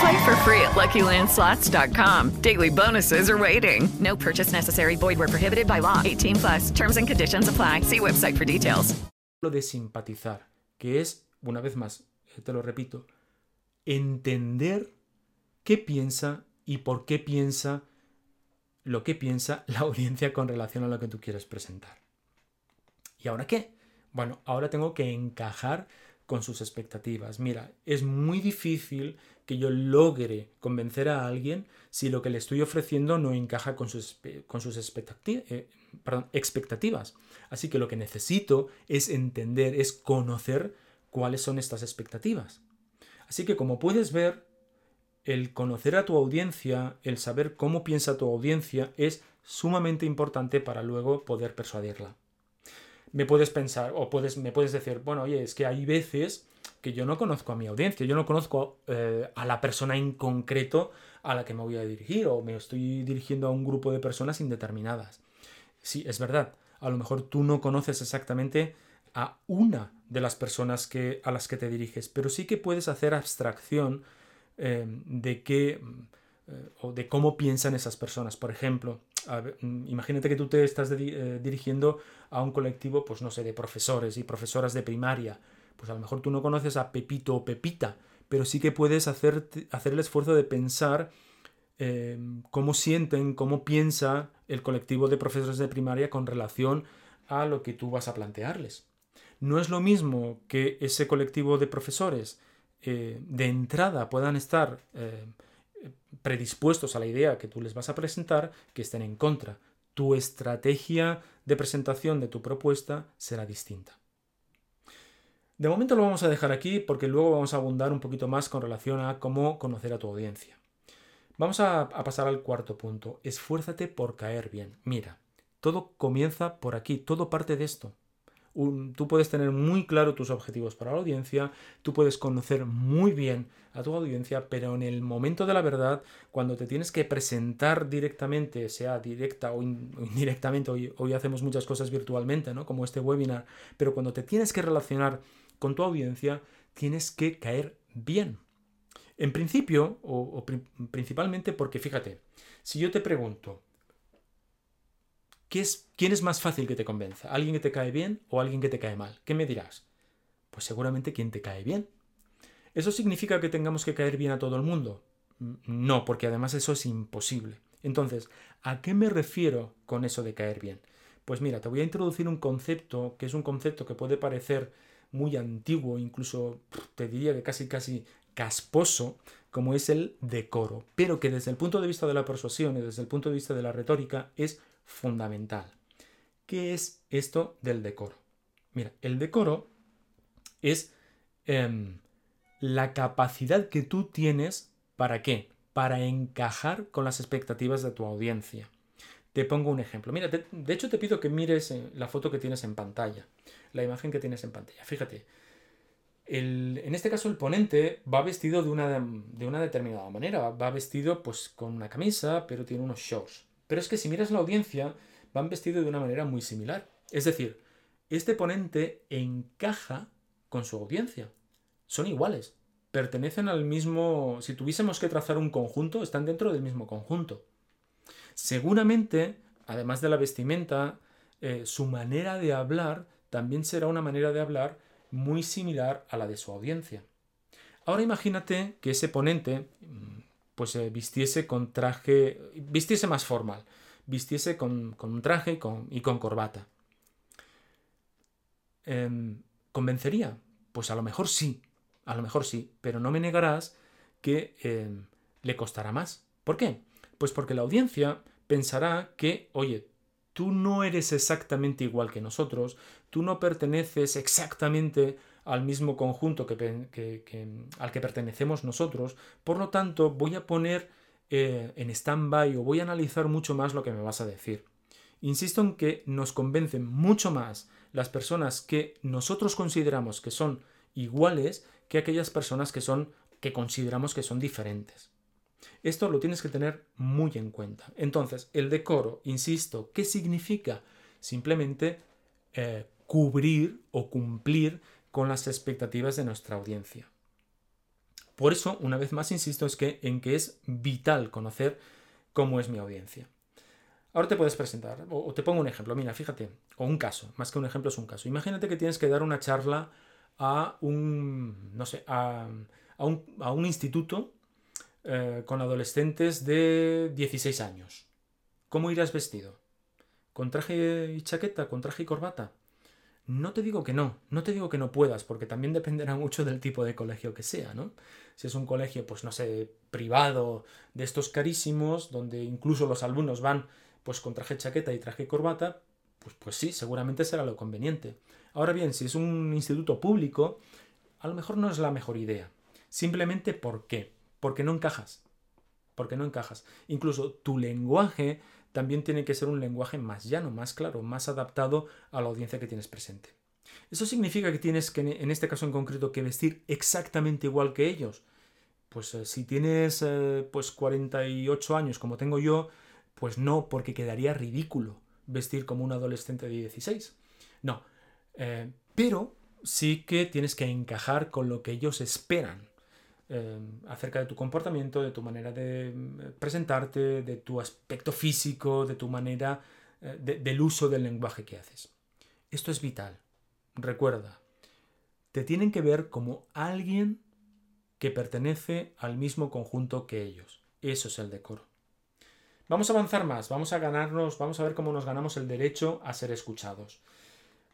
Play for free at LuckyLandSlots.com. Daily bonuses are waiting. No purchase necessary. Void prohibited by law. 18 plus. Terms and conditions apply. See website for details. Lo de simpatizar, que es, una vez más, eh, te lo repito, entender qué piensa y por qué piensa lo que piensa la audiencia con relación a lo que tú quieres presentar. ¿Y ahora qué? Bueno, ahora tengo que encajar con sus expectativas. Mira, es muy difícil que yo logre convencer a alguien si lo que le estoy ofreciendo no encaja con sus, con sus eh, expectativas. Así que lo que necesito es entender, es conocer cuáles son estas expectativas. Así que como puedes ver, el conocer a tu audiencia, el saber cómo piensa tu audiencia es sumamente importante para luego poder persuadirla me puedes pensar o puedes, me puedes decir, bueno, oye, es que hay veces que yo no conozco a mi audiencia, yo no conozco eh, a la persona en concreto a la que me voy a dirigir o me estoy dirigiendo a un grupo de personas indeterminadas. Sí, es verdad, a lo mejor tú no conoces exactamente a una de las personas que, a las que te diriges, pero sí que puedes hacer abstracción eh, de qué eh, o de cómo piensan esas personas. Por ejemplo, imagínate que tú te estás dirigiendo a un colectivo, pues no sé, de profesores y profesoras de primaria. Pues a lo mejor tú no conoces a Pepito o Pepita, pero sí que puedes hacer, hacer el esfuerzo de pensar em, cómo sienten, cómo piensa el colectivo de profesores de primaria con relación a lo que tú vas a plantearles. No es lo mismo que ese colectivo de profesores eh, de entrada puedan estar eh, predispuestos a la idea que tú les vas a presentar que estén en contra. Tu estrategia de presentación de tu propuesta será distinta. De momento lo vamos a dejar aquí porque luego vamos a abundar un poquito más con relación a cómo conocer a tu audiencia. Vamos a, pasar al cuarto punto. Esfuérzate por caer bien. Mira, todo comienza por aquí, todo parte de esto. Tú puedes tener muy claro tus objetivos para la audiencia, tú puedes conocer muy bien a tu audiencia, pero en el momento de la verdad, cuando te tienes que presentar directamente, sea directa o indirectamente, hoy, hoy, hacemos muchas cosas virtualmente, ¿no? como este webinar, pero cuando te tienes que relacionar con tu audiencia, tienes que caer bien. En principio, o, o pri principalmente porque fíjate, si yo te pregunto, es, ¿quién es más fácil que te convenza? ¿Alguien que te cae bien o alguien que te cae mal? ¿Qué me dirás? Pues seguramente quien te cae bien. ¿Eso significa que tengamos que caer bien a todo el mundo? No, porque además eso es imposible. Entonces, ¿a qué me refiero con eso de caer bien? Pues mira, te voy a introducir un concepto que es un concepto que puede parecer muy antiguo, incluso te diría que casi casi casposo, como es el decoro, pero que desde el punto de vista de la persuasión y desde el punto de vista de la retórica es fundamental. ¿Qué es esto del decoro? Mira, el decoro es eh, la capacidad que tú tienes para qué? Para encajar con las expectativas de tu audiencia. Te pongo un ejemplo. Mira, de, de hecho te pido que mires la foto que tienes en pantalla, la imagen que tienes en pantalla. Fíjate, el, en este caso el ponente va vestido de una, de una determinada manera. Va vestido pues con una camisa, pero tiene unos shorts. Pero es que si miras la audiencia, van vestidos de una manera muy similar. Es decir, este ponente encaja con su audiencia. Son iguales. Pertenecen al mismo... Si tuviésemos que trazar un conjunto, están dentro del mismo conjunto. Seguramente, además de la vestimenta, eh, su manera de hablar también será una manera de hablar muy similar a la de su audiencia. Ahora imagínate que ese ponente pues eh, vistiese con traje, vistiese más formal, vistiese con, con un traje y con, corbata. Eh, ¿Convencería? Pues a lo mejor sí, a lo mejor sí, pero no me negarás que eh, le costará más. ¿Por qué? Pues porque la audiencia pensará que, oye, tú no eres exactamente igual que nosotros, tú no perteneces exactamente al mismo conjunto que, al que pertenecemos nosotros, por lo tanto voy a poner eh, en stand-by o voy a analizar mucho más lo que me vas a decir. Insisto en que nos convencen mucho más las personas que nosotros consideramos que son iguales que aquellas personas que son que consideramos que son diferentes. Esto lo tienes que tener muy en cuenta. Entonces, el decoro, insisto, ¿qué significa? Simplemente eh, cubrir o cumplir con las expectativas de nuestra audiencia. Por eso, una vez más, insisto es que, en que es vital conocer cómo es mi audiencia. Ahora te puedes presentar, o te pongo un ejemplo, mira, fíjate, o un caso, más que un ejemplo es un caso. Imagínate que tienes que dar una charla a un, no sé, a, a, un, a un, instituto eh, con adolescentes de 16 años. ¿Cómo irás vestido? ¿Con traje y chaqueta? ¿Con traje y corbata? No te digo que no, no te digo que no puedas, porque también dependerá mucho del tipo de colegio que sea, ¿no? Si es un colegio, pues no sé, privado, de estos carísimos, donde incluso los alumnos van pues con traje chaqueta y traje corbata, pues, pues sí, seguramente será lo conveniente. Ahora bien, si es un instituto público, a lo mejor no es la mejor idea. Simplemente ¿por qué? Porque no encajas. Porque no encajas. Incluso tu lenguaje también tiene que ser un lenguaje más llano, más claro, más adaptado a la audiencia que tienes presente. ¿Eso significa que tienes que, en este caso en concreto, que vestir exactamente igual que ellos? Pues eh, si tienes eh, pues 48 años como tengo yo, pues no, porque quedaría ridículo vestir como un adolescente de 16. No, eh, pero sí que tienes que encajar con lo que ellos esperan eh, acerca de tu comportamiento, de tu manera de mm, presentarte, de tu aspecto físico, de tu manera, eh, de, del uso del lenguaje que haces. Esto es vital. Recuerda, te tienen que ver como alguien que pertenece al mismo conjunto que ellos. Eso es el decoro. Vamos a avanzar más, vamos a ganarnos, vamos a ver cómo nos ganamos el derecho a ser escuchados.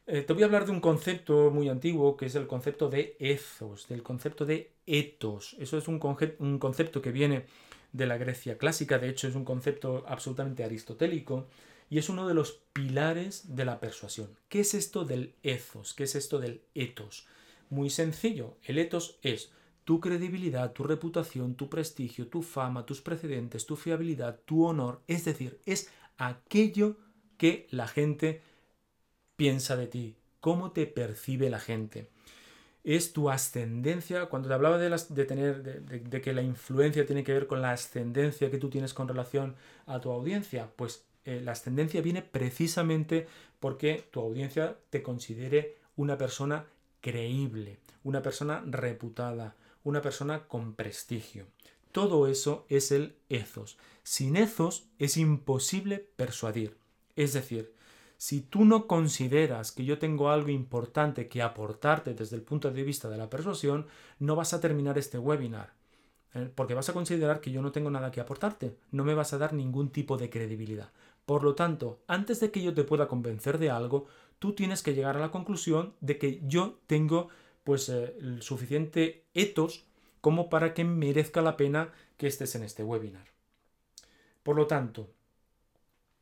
Eh, te voy a hablar de un concepto muy antiguo que es el concepto de ethos, del concepto de etos. Eso es un, concepto que viene de la Grecia clásica, de hecho es un concepto absolutamente aristotélico y es uno de los pilares de la persuasión. ¿Qué es esto del ethos? ¿Qué es esto del etos? Muy sencillo. El ethos es tu credibilidad, tu reputación, tu prestigio, tu fama, tus precedentes, tu fiabilidad, tu honor. Es decir, es aquello que la gente piensa de ti, cómo te percibe la gente. Es tu ascendencia, cuando te hablaba de, las, de tener, de, que la influencia tiene que ver con la ascendencia que tú tienes con relación a tu audiencia, pues eh, la ascendencia viene precisamente porque tu audiencia te considere una persona creíble, una persona reputada, una persona con prestigio. Todo eso es el ethos. Sin ethos es imposible persuadir. Es decir, si tú no consideras que yo tengo algo importante que aportarte desde el punto de vista de la persuasión, no vas a terminar este webinar. ¿eh? Porque vas a considerar que yo no tengo nada que aportarte, no me vas a dar ningún tipo de credibilidad. Por lo tanto, antes de que yo te pueda convencer de algo, tú tienes que llegar a la conclusión de que yo tengo pues eh, el suficiente etos como para que merezca la pena que estés en este webinar. Por lo tanto,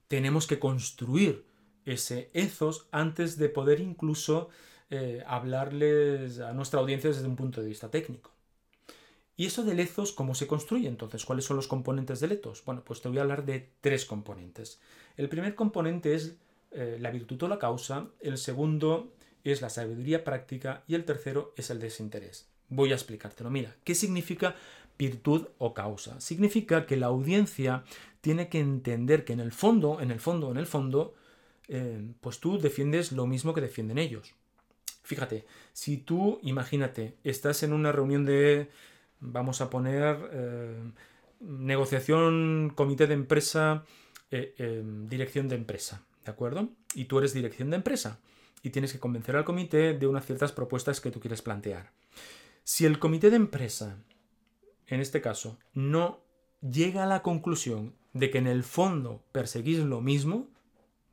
tenemos que construir ese ethos antes de poder incluso eh, hablarles a nuestra audiencia desde un punto de vista técnico. ¿Y eso del ethos cómo se construye entonces? ¿Cuáles son los componentes del ethos? Bueno, pues te voy a hablar de tres componentes. El primer componente es eh, la virtud o la causa, el segundo es la sabiduría práctica y el tercero es el desinterés. Voy a explicártelo. Mira, ¿qué significa virtud o causa? Significa que la audiencia tiene que entender que en el fondo, en el fondo, en el fondo, eh, pues tú defiendes lo mismo que defienden ellos. Fíjate, si tú, imagínate, estás en una reunión de, vamos a poner, eh, negociación, comité de empresa, eh, dirección de empresa, ¿de acuerdo? Y tú eres dirección de empresa y tienes que convencer al comité de unas ciertas propuestas que tú quieres plantear. Si el comité de empresa, en este caso, no llega a la conclusión de que en el fondo perseguís lo mismo,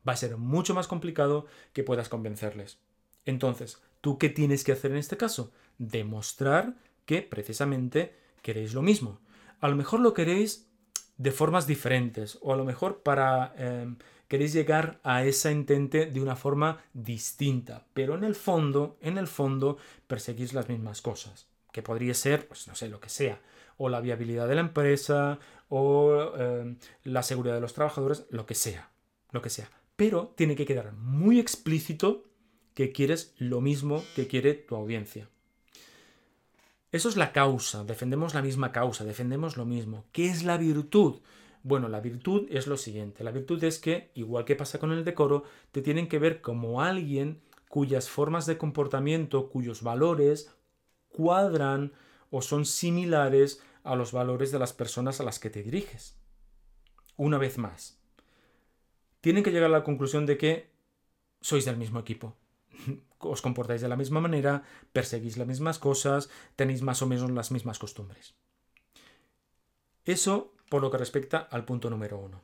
va a ser mucho más complicado que puedas convencerles. Entonces, ¿tú qué tienes que hacer en este caso? Demostrar que precisamente queréis lo mismo. A lo mejor lo queréis de formas diferentes o a lo mejor para em, queréis llegar a esa intente de una forma distinta, pero en el fondo, en el fondo perseguís las mismas cosas, que podría ser, pues no sé, lo que sea, o la viabilidad de la empresa o em, la seguridad de los trabajadores, lo que sea, lo que sea pero tiene que quedar muy explícito que quieres lo mismo que quiere tu audiencia. Eso es la causa, defendemos la misma causa, defendemos lo mismo. ¿Qué es la virtud? Bueno, la virtud es lo siguiente, la virtud es que, igual que pasa con el decoro, te tienen que ver como alguien cuyas formas de comportamiento, cuyos valores cuadran o son similares a los valores de las personas a las que te diriges. Una vez más, tienen que llegar a la conclusión de que sois del mismo equipo. Os comportáis de la misma manera, perseguís las mismas cosas, tenéis más o menos las mismas costumbres. Eso por lo que respecta al punto número uno.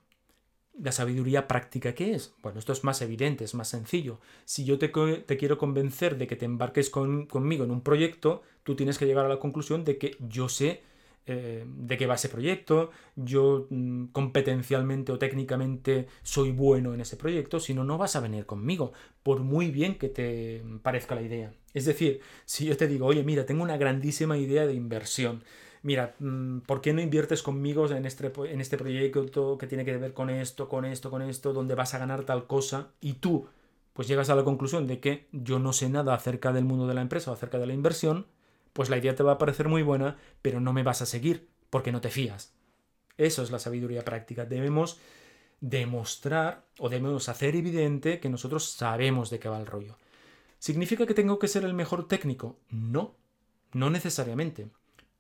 La sabiduría práctica, ¿qué es? Bueno, esto es más evidente, es más sencillo. Si yo te, quiero convencer de que te embarques conmigo en un proyecto, tú tienes que llegar a la conclusión de que yo sé eh, de qué va ese proyecto, yo mm, competencialmente o técnicamente soy bueno en ese proyecto, si no, no vas a venir conmigo, por muy bien que te parezca la idea. Es decir, si yo te digo, oye, mira, tengo una grandísima idea de inversión, mira, mm, ¿por qué no inviertes conmigo en este, en este proyecto que tiene que ver con esto, con esto, con esto, donde vas a ganar tal cosa? Y tú, pues llegas a la conclusión de que yo no sé nada acerca del mundo de la empresa o acerca de la inversión, pues la idea te va a parecer muy buena, pero no me vas a seguir porque no te fías. Eso es la sabiduría práctica. Debemos demostrar o debemos hacer evidente que nosotros sabemos de qué va el rollo. ¿Significa que tengo que ser el mejor técnico? No, no necesariamente,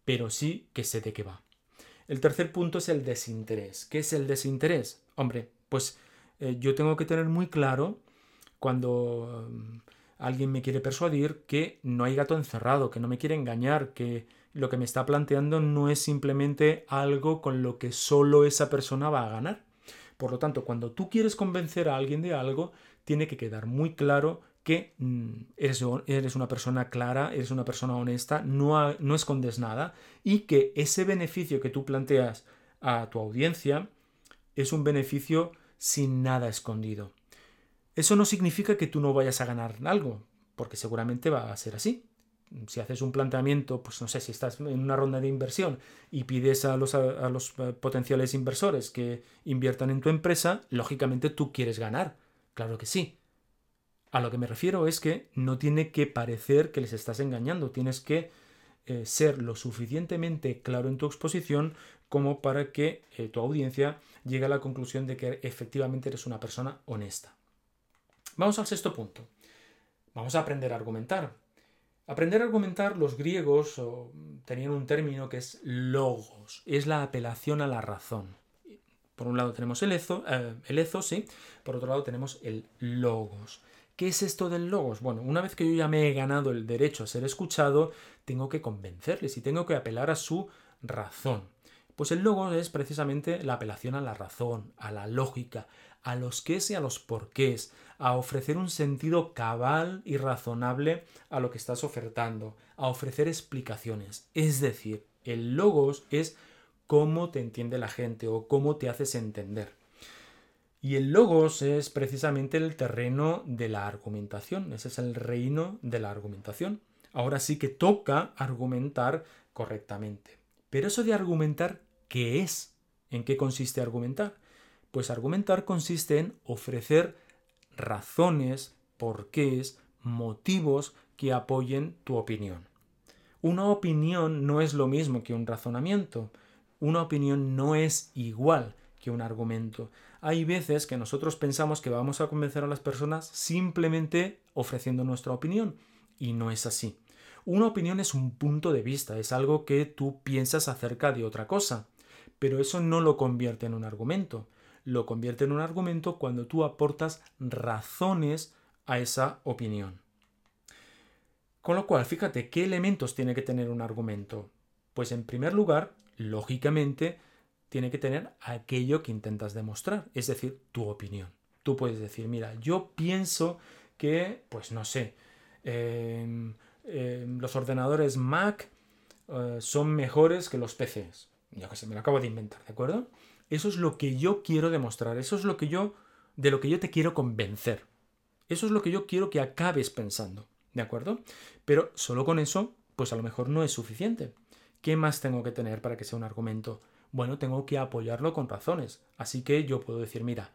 pero sí que sé de qué va. El tercer punto es el desinterés. ¿Qué es el desinterés? Hombre, pues eh, yo tengo que tener muy claro cuando alguien me quiere persuadir que no hay gato encerrado, que no me quiere engañar, que lo que me está planteando no es simplemente algo con lo que solo esa persona va a ganar. Por lo tanto, cuando tú quieres convencer a alguien de algo, tiene que quedar muy claro que mm, eres, una persona clara, eres una persona honesta, no, no escondes nada y que ese beneficio que tú planteas a tu audiencia es un beneficio sin nada escondido. Eso no significa que tú no vayas a ganar algo, porque seguramente va a ser así. si haces un planteamiento, pues no sé, si estás en una ronda de inversión y pides a los, eh, potenciales inversores que inviertan en tu empresa, lógicamente tú quieres ganar. Claro que sí. A lo que me refiero es que no tiene que parecer que les estás engañando, tienes que eh, ser lo suficientemente claro en tu exposición como para que eh, tu audiencia llegue a la conclusión de que efectivamente eres una persona honesta. Vamos al sexto punto. Vamos a aprender a argumentar. Aprender a argumentar, los griegos tenían un término que es logos, es la apelación a la razón. Por un lado tenemos el ezo, eh, el ezo, sí, por otro lado tenemos el logos. ¿Qué es esto del logos? Bueno, una vez que yo ya me he ganado el derecho a ser escuchado, tengo que convencerles y tengo que apelar a su razón. Pues el logos es precisamente la apelación a la razón, a la lógica, a los qués y a los porqués, a ofrecer un sentido cabal y razonable a lo que estás ofertando, a ofrecer explicaciones. Es decir, el logos es cómo te entiende la gente o cómo te haces entender. Y el logos es precisamente el terreno de la argumentación, ese es el reino de la argumentación. Ahora sí que toca argumentar correctamente. Pero eso de argumentar, ¿qué es? ¿En qué consiste argumentar? Pues argumentar consiste en ofrecer razones, porqués, motivos que apoyen tu opinión. Una opinión no es lo mismo que un razonamiento. Una opinión no es igual que un argumento. Hay veces que nosotros pensamos que vamos a convencer a las personas simplemente ofreciendo nuestra opinión y no es así. Una opinión es un punto de vista, es algo que tú piensas acerca de otra cosa, pero eso no lo convierte en un argumento. Lo convierte en un argumento cuando tú aportas razones a esa opinión. Con lo cual, fíjate, ¿qué elementos tiene que tener un argumento? Pues en primer lugar, lógicamente, tiene que tener aquello que intentas demostrar, es decir, tu opinión. Tú puedes decir, mira, yo pienso que, pues no sé, em, em, los ordenadores Mac eh, son mejores que los PCs. Ya que sé, me lo acabo de inventar, ¿de acuerdo? Eso es lo que yo quiero demostrar, eso es lo que yo, de lo que yo te quiero convencer. Eso es lo que yo quiero que acabes pensando, ¿de acuerdo? Pero solo con eso, pues a lo mejor no es suficiente. ¿Qué más tengo que tener para que sea un argumento? bueno, tengo que apoyarlo con razones. Así que yo puedo decir, mira,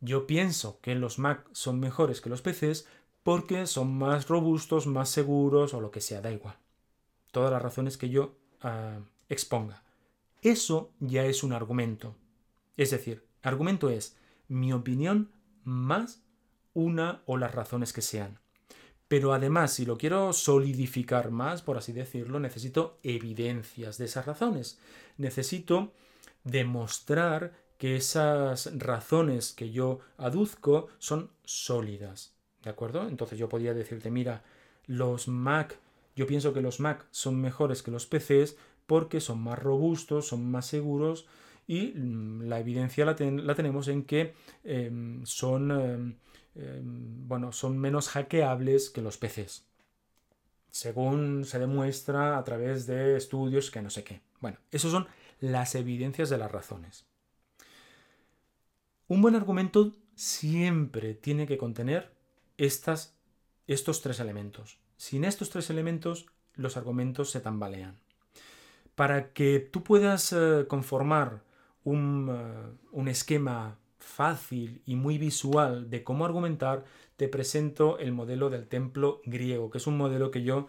yo pienso que los Mac son mejores que los PCs porque son más robustos, más seguros o lo que sea, da igual. Todas las razones que yo ah, exponga. Eso ya es un argumento. Es decir, argumento es mi opinión más una o las razones que sean. Pero además, si lo quiero solidificar más, por así decirlo, necesito evidencias de esas razones. Necesito demostrar que esas razones que yo aduzco son sólidas. ¿De acuerdo? Entonces yo podría decirte, mira, los Mac, yo pienso que los Mac son mejores que los PCs porque son más robustos, son más seguros y mm, la evidencia la, tenemos en que em, son... Em, Em, bueno, son menos hackeables que los PCs. Según se demuestra a través de estudios que no sé qué. Bueno, esas son las evidencias de las razones. Un buen argumento siempre tiene que contener estas, estos tres elementos. Sin estos tres elementos, los argumentos se tambalean. Para que tú puedas eh, conformar un, eh, un esquema fácil y muy visual de cómo argumentar, te presento el modelo del templo griego, que es un modelo que yo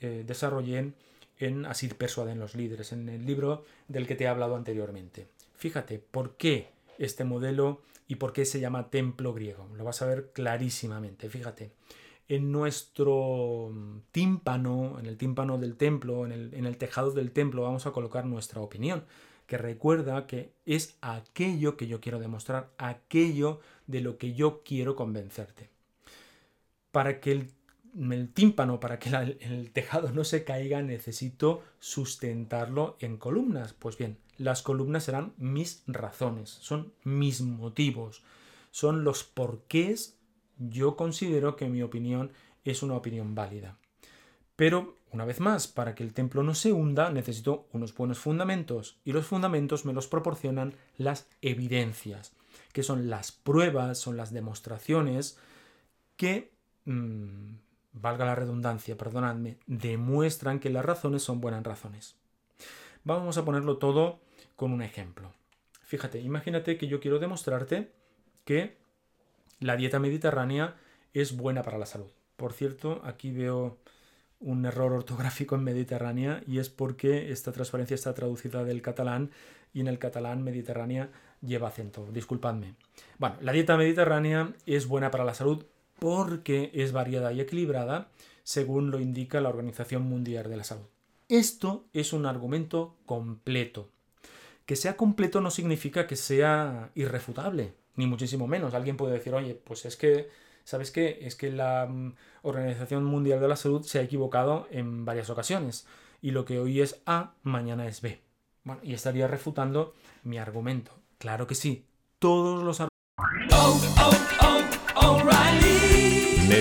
eh, desarrollé en Así persuaden los líderes, en el libro del que te he hablado anteriormente. Fíjate, ¿por qué este modelo y por qué se llama templo griego? Lo vas a ver clarísimamente, fíjate. En nuestro tímpano, en el tímpano del templo, en el, en el tejado del templo, vamos a colocar nuestra opinión que recuerda que es aquello que yo quiero demostrar, aquello de lo que yo quiero convencerte. Para que el, tímpano, para que el tejado no se caiga, necesito sustentarlo en columnas. Pues bien, las columnas serán mis razones, son mis motivos, son los porqués yo considero que mi opinión es una opinión válida. Pero una vez más, para que el templo no se hunda, necesito unos buenos fundamentos y los fundamentos me los proporcionan las evidencias, que son las pruebas, son las demostraciones que mm, valga la redundancia, perdonadme, demuestran que las razones son buenas razones. Vamos a ponerlo todo con un ejemplo. Fíjate, imagínate que yo quiero demostrarte que la dieta mediterránea es buena para la salud. Por cierto, aquí veo un error ortográfico en Mediterránea y es porque esta transparencia está traducida del catalán y en el catalán Mediterránea lleva acento. Disculpadme. Bueno, la dieta mediterránea es buena para la salud porque es variada y equilibrada según lo indica la Organización Mundial de la Salud. Esto es un argumento completo. Que sea completo no significa que sea irrefutable, ni muchísimo menos. Alguien puede decir, oye, pues es que ¿sabes qué? Es que la mm, Organización Mundial de la Salud se ha equivocado en varias ocasiones y lo que hoy es A, mañana es B. Bueno, y estaría refutando mi argumento. Claro que sí, todos los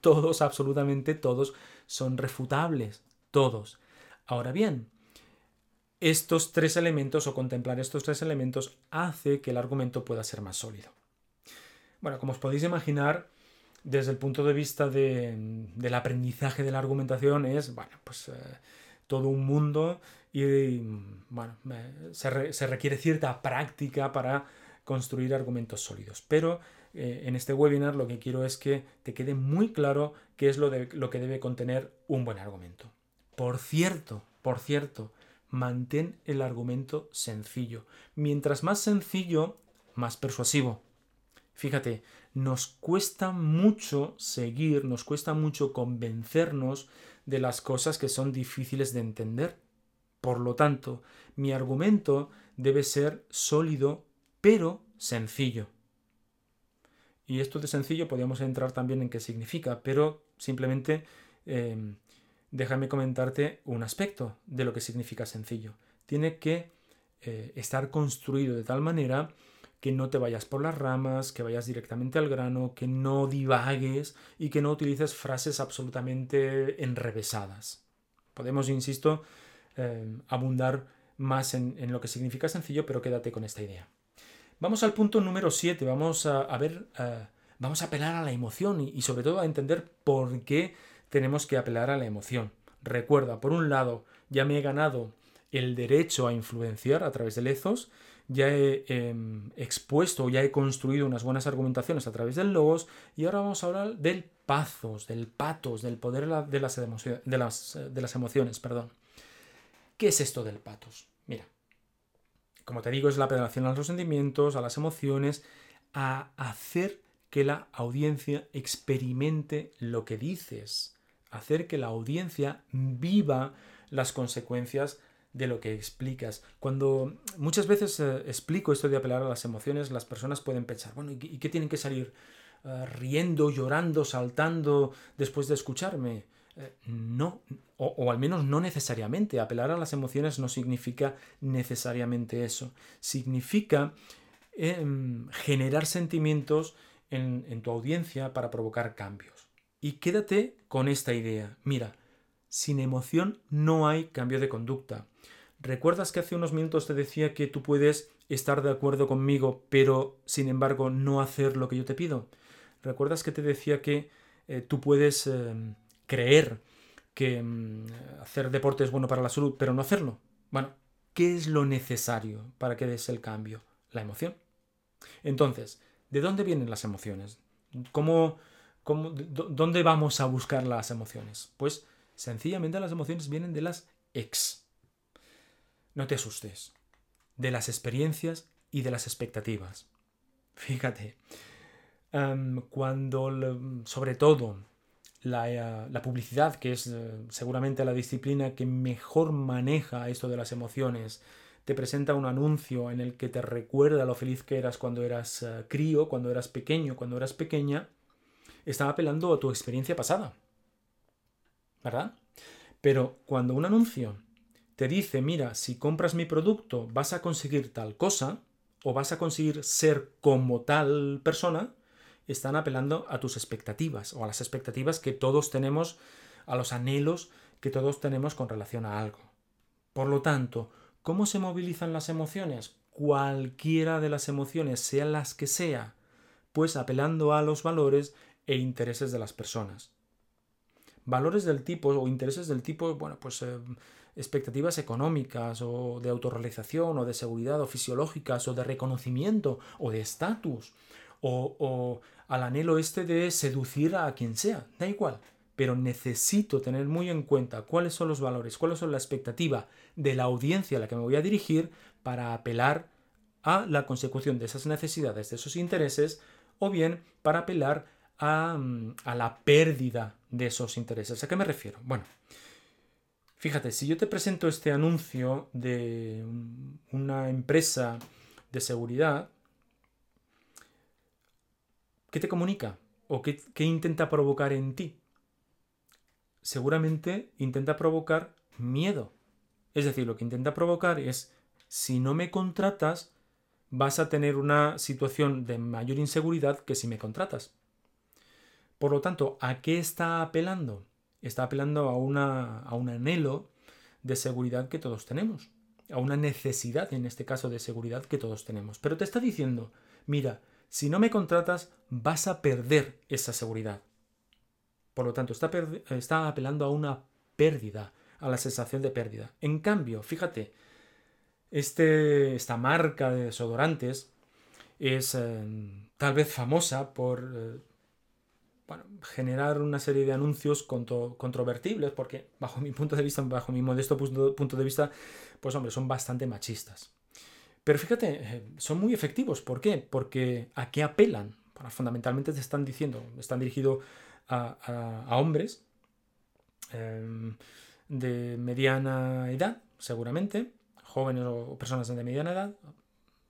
todos, absolutamente todos, son refutables, todos. Ahora bien, estos tres elementos o contemplar estos tres elementos hace que el argumento pueda ser más sólido. Bueno, como os podéis imaginar, desde el punto de vista del aprendizaje de la argumentación es, bueno, pues eh, todo un mundo y, bueno, se, se requiere cierta práctica para construir argumentos sólidos. Pero eh, en este webinar lo que quiero es que te quede muy claro qué es lo, de, lo que debe contener un buen argumento. Por cierto, por cierto, mantén el argumento sencillo. Mientras más sencillo, más persuasivo. Fíjate, nos cuesta mucho seguir, nos cuesta mucho convencernos de las cosas que son difíciles de entender. Por lo tanto, mi argumento debe ser sólido, pero sencillo. Y esto de sencillo podríamos entrar también en qué significa, pero simplemente em, déjame comentarte un aspecto de lo que significa sencillo. Tiene que eh, estar construido de tal manera que no te vayas por las ramas, que vayas directamente al grano, que no divagues y que no utilices frases absolutamente enrevesadas. Podemos, insisto, em, abundar más en, lo que significa sencillo, pero quédate con esta idea. Vamos al punto número 7, vamos a, ver, vamos a apelar a la emoción y, sobre todo a entender por qué tenemos que apelar a la emoción. Recuerda, por un lado, ya me he ganado el derecho a influenciar a través del ethos, ya he em, expuesto, ya he construido unas buenas argumentaciones a través del logos y ahora vamos a hablar del pathos, del patos, del poder de las, de las, de las emociones. Perdón. ¿Qué es esto del patos? Como te digo, es la apelación a los sentimientos, a las emociones, a hacer que la audiencia experimente lo que dices, hacer que la audiencia viva las consecuencias de lo que explicas. Cuando muchas veces eh, explico esto de apelar a las emociones, las personas pueden pensar, bueno, ¿y qué tienen que salir eh, riendo, llorando, saltando después de escucharme? No, o, al menos no necesariamente. Apelar a las emociones no significa necesariamente eso. Significa em, generar sentimientos en, en tu audiencia para provocar cambios. Y quédate con esta idea. Mira, sin emoción no hay cambio de conducta. ¿Recuerdas que hace unos minutos te decía que tú puedes estar de acuerdo conmigo, pero sin embargo no hacer lo que yo te pido? ¿Recuerdas que te decía que eh, tú puedes em, creer que mm, hacer deporte es bueno para la salud, pero no hacerlo. Bueno, ¿qué es lo necesario para que des el cambio? La emoción. Entonces, ¿de dónde vienen las emociones? ¿Cómo, ¿Dónde vamos a buscar las emociones? Pues sencillamente las emociones vienen de las ex. No te asustes. De las experiencias y de las expectativas. Fíjate, em, cuando, sobre todo, eh, la, publicidad, que es eh, seguramente la disciplina que mejor maneja esto de las emociones, te presenta un anuncio en el que te recuerda lo feliz que eras cuando eras eh, crío, cuando eras pequeño, cuando eras pequeña, está apelando a tu experiencia pasada. ¿Verdad? Pero cuando un anuncio te dice, mira, si compras mi producto vas a conseguir tal cosa, o vas a conseguir ser como tal persona, están apelando a tus expectativas o a las expectativas que todos tenemos, a los anhelos que todos tenemos con relación a algo. Por lo tanto, ¿cómo se movilizan las emociones? Cualquiera de las emociones, sean las que sea, pues apelando a los valores e intereses de las personas. Valores del tipo o intereses del tipo, bueno, pues eh, expectativas económicas o de autorrealización o de seguridad o fisiológicas o de reconocimiento o de estatus o, al anhelo este de seducir a quien sea, da igual. Pero necesito tener muy en cuenta cuáles son los valores, cuáles son la expectativa de la audiencia a la que me voy a dirigir para apelar a la consecución de esas necesidades, de esos intereses, o bien para apelar a, mm, a la pérdida de esos intereses. ¿A qué me refiero? Bueno, fíjate, si yo te presento este anuncio de una empresa de seguridad, ¿Qué te comunica? ¿O qué, intenta provocar en ti? Seguramente intenta provocar miedo. Es decir, lo que intenta provocar es, si no me contratas, vas a tener una situación de mayor inseguridad que si me contratas. Por lo tanto, ¿a qué está apelando? Está apelando a, una, a un anhelo de seguridad que todos tenemos, a una necesidad, en este caso, de seguridad que todos tenemos. Pero te está diciendo, mira, si no me contratas, vas a perder esa seguridad. Por lo tanto, está, apelando a una pérdida, a la sensación de pérdida. En cambio, fíjate, este, esta marca de desodorantes es eh, tal vez famosa por eh, generar una serie de anuncios controvertibles, porque bajo mi punto de vista, bajo mi modesto punto de vista, pues hombre, son bastante machistas. Pero fíjate, eh, son muy efectivos. ¿Por qué? Porque ¿a qué apelan? fundamentalmente te están diciendo, están dirigidos a, hombres em, de mediana edad, seguramente, jóvenes o personas de mediana edad,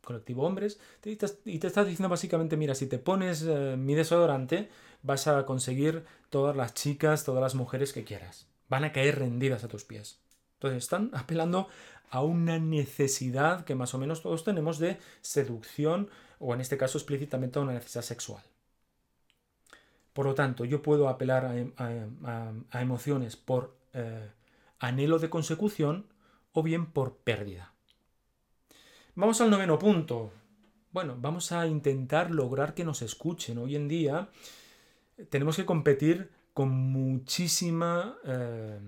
colectivo hombres, y te, y estás diciendo básicamente, mira, si te pones eh, mi desodorante, vas a conseguir todas las chicas, todas las mujeres que quieras. Van a caer rendidas a tus pies. Entonces están apelando a una necesidad que más o menos todos tenemos de seducción o en este caso explícitamente a una necesidad sexual. Por lo tanto, yo puedo apelar a, emociones por eh, anhelo de consecución o bien por pérdida. Vamos al noveno punto. Bueno, vamos a intentar lograr que nos escuchen. Hoy en día tenemos que competir con muchísima... Eh,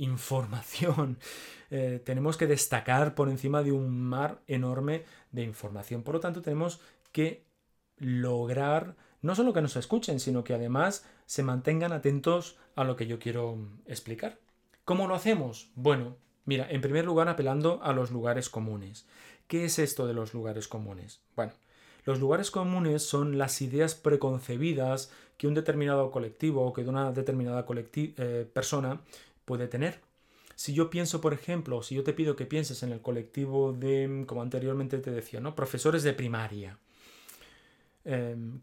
información. Eh, tenemos que destacar por encima de un mar enorme de información. Por lo tanto, tenemos que lograr no solo que nos escuchen, sino que además se mantengan atentos a lo que yo quiero explicar. ¿Cómo lo hacemos? Bueno, mira, en primer lugar apelando a los lugares comunes. ¿Qué es esto de los lugares comunes? Bueno, los lugares comunes son las ideas preconcebidas que un determinado colectivo o que una determinada eh, persona puede tener. Si yo pienso, por ejemplo, si yo te pido que pienses en el colectivo de, como anteriormente te decía, ¿no? Profesores de primaria. Em,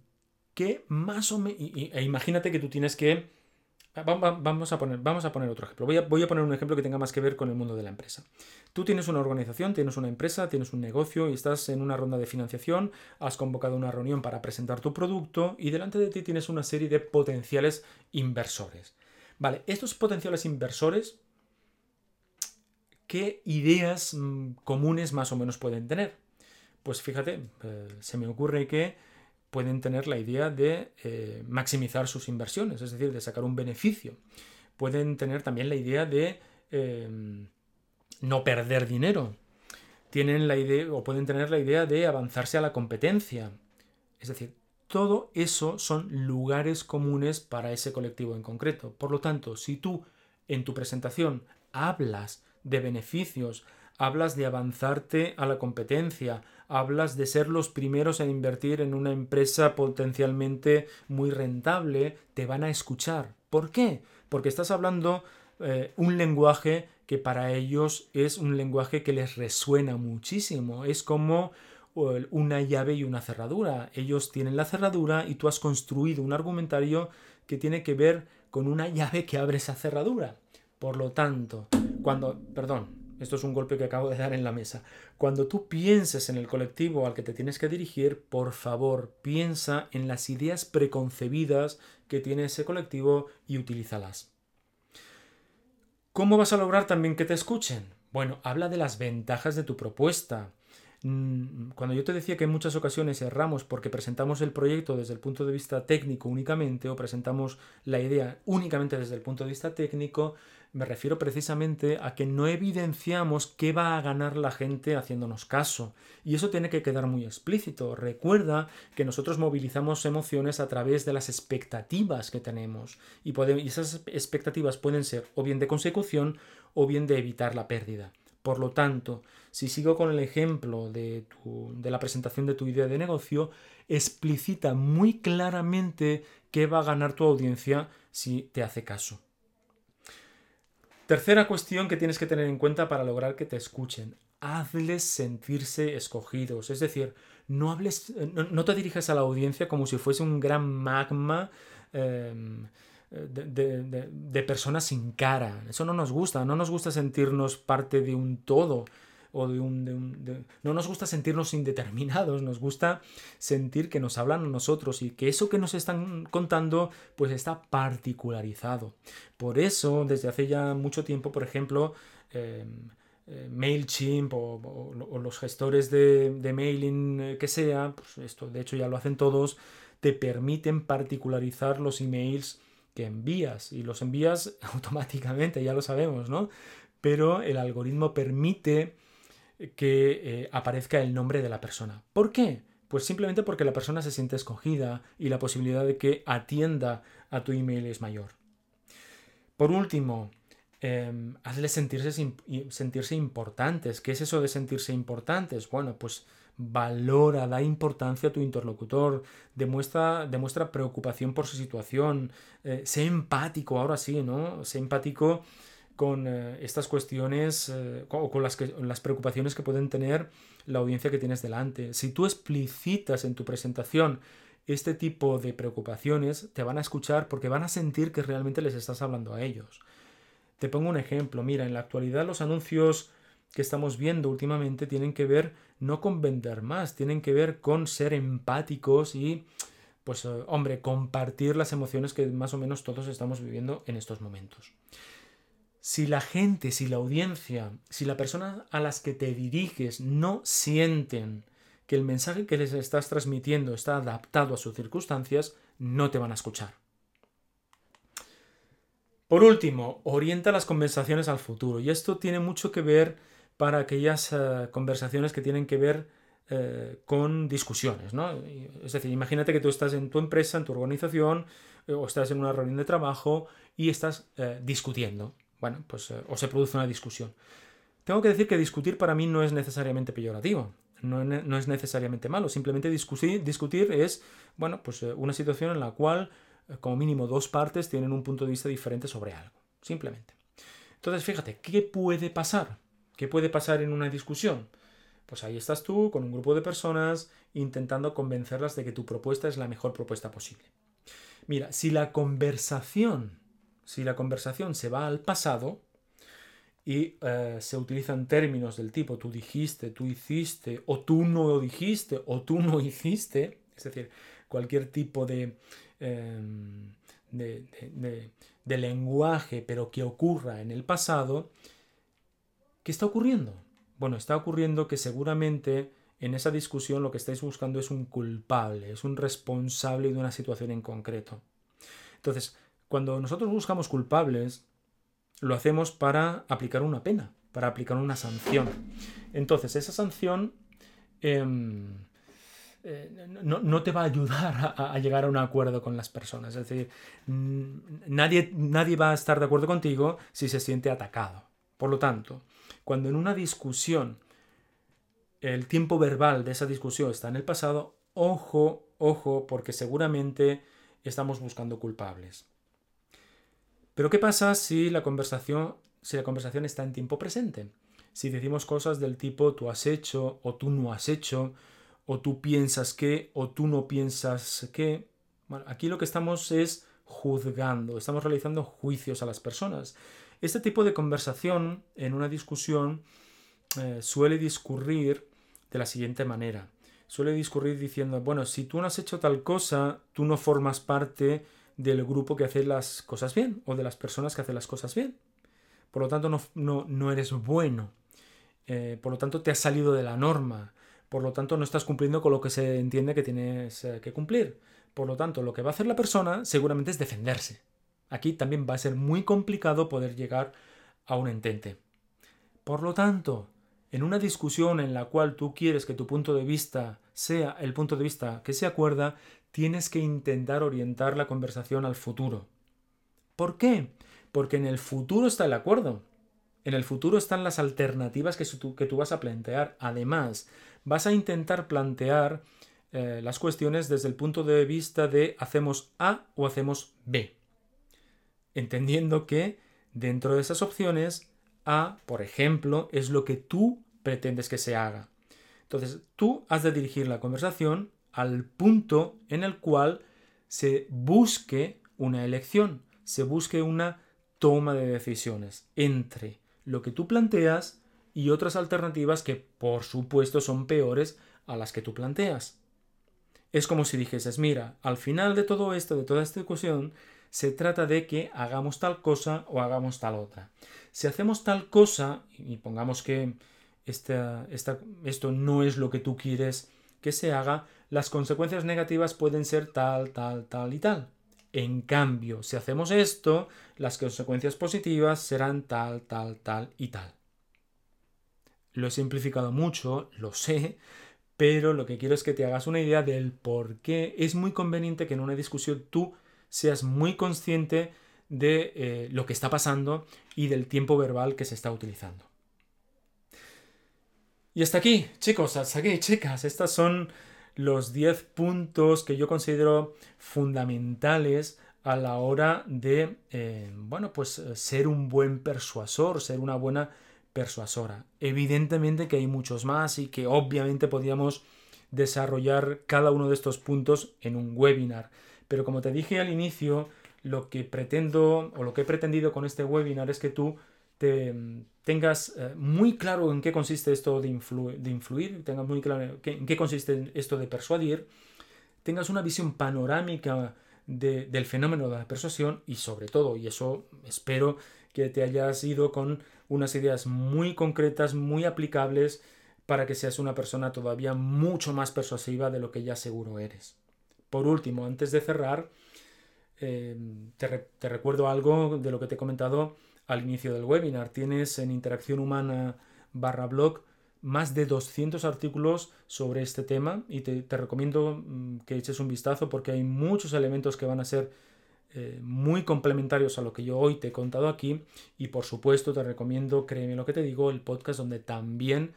que más o menos... E imagínate que tú tienes que... Vamos a poner, vamos a poner otro ejemplo. Voy a, voy a poner un ejemplo que tenga más que ver con el mundo de la empresa. Tú tienes una organización, tienes una empresa, tienes un negocio y estás en una ronda de financiación, has convocado una reunión para presentar tu producto y delante de ti tienes una serie de potenciales inversores. Vale, estos potenciales inversores, ¿qué ideas mm, comunes más o menos pueden tener? Pues fíjate, eh, se me ocurre que pueden tener la idea de eh, maximizar sus inversiones, es decir, de sacar un beneficio. Pueden tener también la idea de em, no perder dinero. Tienen la idea, o pueden tener la idea de avanzarse a la competencia. Es decir, todo eso son lugares comunes para ese colectivo en concreto. Por lo tanto, si tú en tu presentación hablas de beneficios, hablas de avanzarte a la competencia, hablas de ser los primeros en invertir en una empresa potencialmente muy rentable, te van a escuchar. ¿Por qué? Porque estás hablando eh, un lenguaje que para ellos es un lenguaje que les resuena muchísimo. Es como una llave y una cerradura. Ellos tienen la cerradura y tú has construido un argumentario que tiene que ver con una llave que abre esa cerradura. Por lo tanto, cuando, perdón, esto es un golpe que acabo de dar en la mesa. Cuando tú pienses en el colectivo al que te tienes que dirigir, por favor, piensa en las ideas preconcebidas que tiene ese colectivo y utilízalas. ¿Cómo vas a lograr también que te escuchen? Bueno, habla de las ventajas de tu propuesta. Mm, cuando yo te decía que en muchas ocasiones erramos porque presentamos el proyecto desde el punto de vista técnico únicamente o presentamos la idea únicamente desde el punto de vista técnico, me refiero precisamente a que no evidenciamos qué va a ganar la gente haciéndonos caso. Y eso tiene que quedar muy explícito. Recuerda que nosotros movilizamos emociones a través de las expectativas que tenemos. Y, esas expectativas pueden ser o bien de consecución o bien de evitar la pérdida. Por lo tanto, si sigo con el ejemplo de, de la presentación de tu idea de negocio, explicita muy claramente qué va a ganar tu audiencia si te hace caso. Tercera cuestión que tienes que tener en cuenta para lograr que te escuchen. Hazles sentirse escogidos. Es decir, no, hables, no, te dirijas a la audiencia como si fuese un gran magma em, de personas sin cara. Eso no nos gusta. No nos gusta sentirnos parte de un todo o de un... No nos gusta sentirnos indeterminados, nos gusta sentir que nos hablan a nosotros y que eso que nos están contando pues está particularizado. Por eso, desde hace ya mucho tiempo, por ejemplo, em, eh, MailChimp o, los gestores de, mailing eh, que sea, pues esto de hecho ya lo hacen todos, te permiten particularizar los emails que envías y los envías automáticamente, ya lo sabemos, ¿no? Pero el algoritmo permite que eh, aparezca el nombre de la persona. ¿Por qué? Pues simplemente porque la persona se siente escogida y la posibilidad de que atienda a tu email es mayor. Por último, eh, hazle sentirse, sentirse importantes. ¿Qué es eso de sentirse importantes? Bueno, pues valora, da importancia a tu interlocutor, demuestra, demuestra preocupación por su situación, eh, sé empático, ahora sí, ¿no? Sé empático con eh, estas cuestiones eh, o con las, que, las preocupaciones que pueden tener la audiencia que tienes delante. Si tú explicitas en tu presentación este tipo de preocupaciones, te van a escuchar porque van a sentir que realmente les estás hablando a ellos. Te pongo un ejemplo. Mira, en la actualidad los anuncios que estamos viendo últimamente tienen que ver no con vender más, tienen que ver con ser empáticos y, pues, eh, hombre, compartir las emociones que más o menos todos estamos viviendo en estos momentos. Si la gente, si la audiencia, si la persona a las que te diriges no sienten que el mensaje que les estás transmitiendo está adaptado a sus circunstancias, no te van a escuchar. Por último, orienta las conversaciones al futuro. Y esto tiene mucho que ver para aquellas eh, conversaciones que tienen que ver eh, con discusiones. ¿no? Es decir, imagínate que tú estás en tu empresa, en tu organización, eh, o estás en una reunión de trabajo y estás discutiendo bueno, pues eh, o se produce una discusión. Tengo que decir que discutir para mí no es necesariamente peyorativo, no, es necesariamente malo, simplemente discutir, discutir es, bueno, pues eh, una situación en la cual eh, como mínimo dos partes tienen un punto de vista diferente sobre algo, simplemente. Entonces, fíjate, ¿qué puede pasar? ¿Qué puede pasar en una discusión? Pues ahí estás tú con un grupo de personas intentando convencerlas de que tu propuesta es la mejor propuesta posible. Mira, si la conversación si la conversación se va al pasado y eh, se utilizan términos del tipo tú dijiste, tú hiciste, o tú no dijiste, o tú no hiciste, es decir, cualquier tipo de, em, de, de lenguaje, pero que ocurra en el pasado, ¿qué está ocurriendo? Bueno, está ocurriendo que seguramente en esa discusión lo que estáis buscando es un culpable, es un responsable de una situación en concreto. Entonces, cuando nosotros buscamos culpables, lo hacemos para aplicar una pena, para aplicar una sanción. Entonces, esa sanción em, eh, no, te va a ayudar a, llegar a un acuerdo con las personas. Es decir, nadie, nadie va a estar de acuerdo contigo si se siente atacado. Por lo tanto, cuando en una discusión el tiempo verbal de esa discusión está en el pasado, ojo, ojo, porque seguramente estamos buscando culpables. Pero ¿qué pasa si la conversación, si la conversación está en tiempo presente? Si decimos cosas del tipo tú has hecho o tú no has hecho, o tú piensas que o tú no piensas que. Aquí lo que estamos es juzgando, estamos realizando juicios a las personas. Este tipo de conversación en una discusión eh, suele discurrir de la siguiente manera. Suele discurrir diciendo, bueno, si tú no has hecho tal cosa, tú no formas parte del grupo que hace las cosas bien o de las personas que hacen las cosas bien. Por lo tanto, no, no, eres bueno. Eh, por lo tanto, te has salido de la norma. Por lo tanto, no estás cumpliendo con lo que se entiende que tienes eh, que cumplir. Por lo tanto, lo que va a hacer la persona seguramente es defenderse. Aquí también va a ser muy complicado poder llegar a un entente. Por lo tanto, en una discusión en la cual tú quieres que tu punto de vista sea el punto de vista que se acuerda, tienes que intentar orientar la conversación al futuro. ¿Por qué? Porque en el futuro está el acuerdo. En el futuro están las alternativas que tú, que tú vas a plantear. Además, vas a intentar plantear eh, las cuestiones desde el punto de vista de hacemos A o hacemos B. Entendiendo que dentro de esas opciones a, por ejemplo, es lo que tú pretendes que se haga. Entonces, tú has de dirigir la conversación al punto en el cual se busque una elección, se busque una toma de decisiones entre lo que tú planteas y otras alternativas que, por supuesto, son peores a las que tú planteas. Es como si dijeses, mira, al final de todo esto, de toda esta discusión, se trata de que hagamos tal cosa o hagamos tal otra. Si hacemos tal cosa, y pongamos que esto no es lo que tú quieres que se haga, las consecuencias negativas pueden ser tal, tal, tal y tal. En cambio, si hacemos esto, las consecuencias positivas serán tal, tal, tal y tal. Lo he simplificado mucho, lo sé, pero lo que quiero es que te hagas una idea del por qué es muy conveniente que en una discusión tú seas muy consciente de eh, lo que está pasando y del tiempo verbal que se está utilizando. Y hasta aquí, chicos, hasta aquí, chicas, estos son los 10 puntos que yo considero fundamentales a la hora de, eh, bueno, pues ser un buen persuasor, ser una buena persuasora. Evidentemente que hay muchos más y que obviamente podríamos desarrollar cada uno de estos puntos en un webinar. Pero como te dije al inicio, lo que pretendo o lo que he pretendido con este webinar es que tú te, tengas eh, muy claro en qué consiste esto de, influir, tengas muy claro en qué consiste esto de persuadir, tengas una visión panorámica del fenómeno de la persuasión y sobre todo, y eso espero que te hayas ido con unas ideas muy concretas, muy aplicables para que seas una persona todavía mucho más persuasiva de lo que ya seguro eres. Por último, antes de cerrar, eh, te recuerdo algo de lo que te he comentado al inicio del webinar. Tienes en interacción humana barra blog más de 200 artículos sobre este tema y te, recomiendo mm, que eches un vistazo porque hay muchos elementos que van a ser eh, muy complementarios a lo que yo hoy te he contado aquí y por supuesto te recomiendo, créeme lo que te digo, el podcast donde también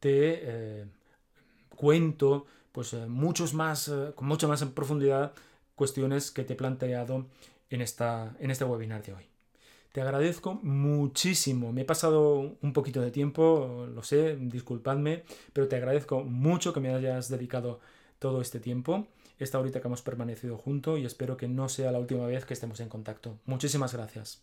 te eh, cuento pues eh, muchos más, con mucha más en profundidad cuestiones que te he planteado en, esta, en este webinar de hoy. Te agradezco muchísimo. Me he pasado un poquito de tiempo, lo sé, disculpadme, pero te agradezco mucho que me hayas dedicado todo este tiempo, esta horita que hemos permanecido juntos y espero que no sea la última vez que estemos en contacto. Muchísimas gracias.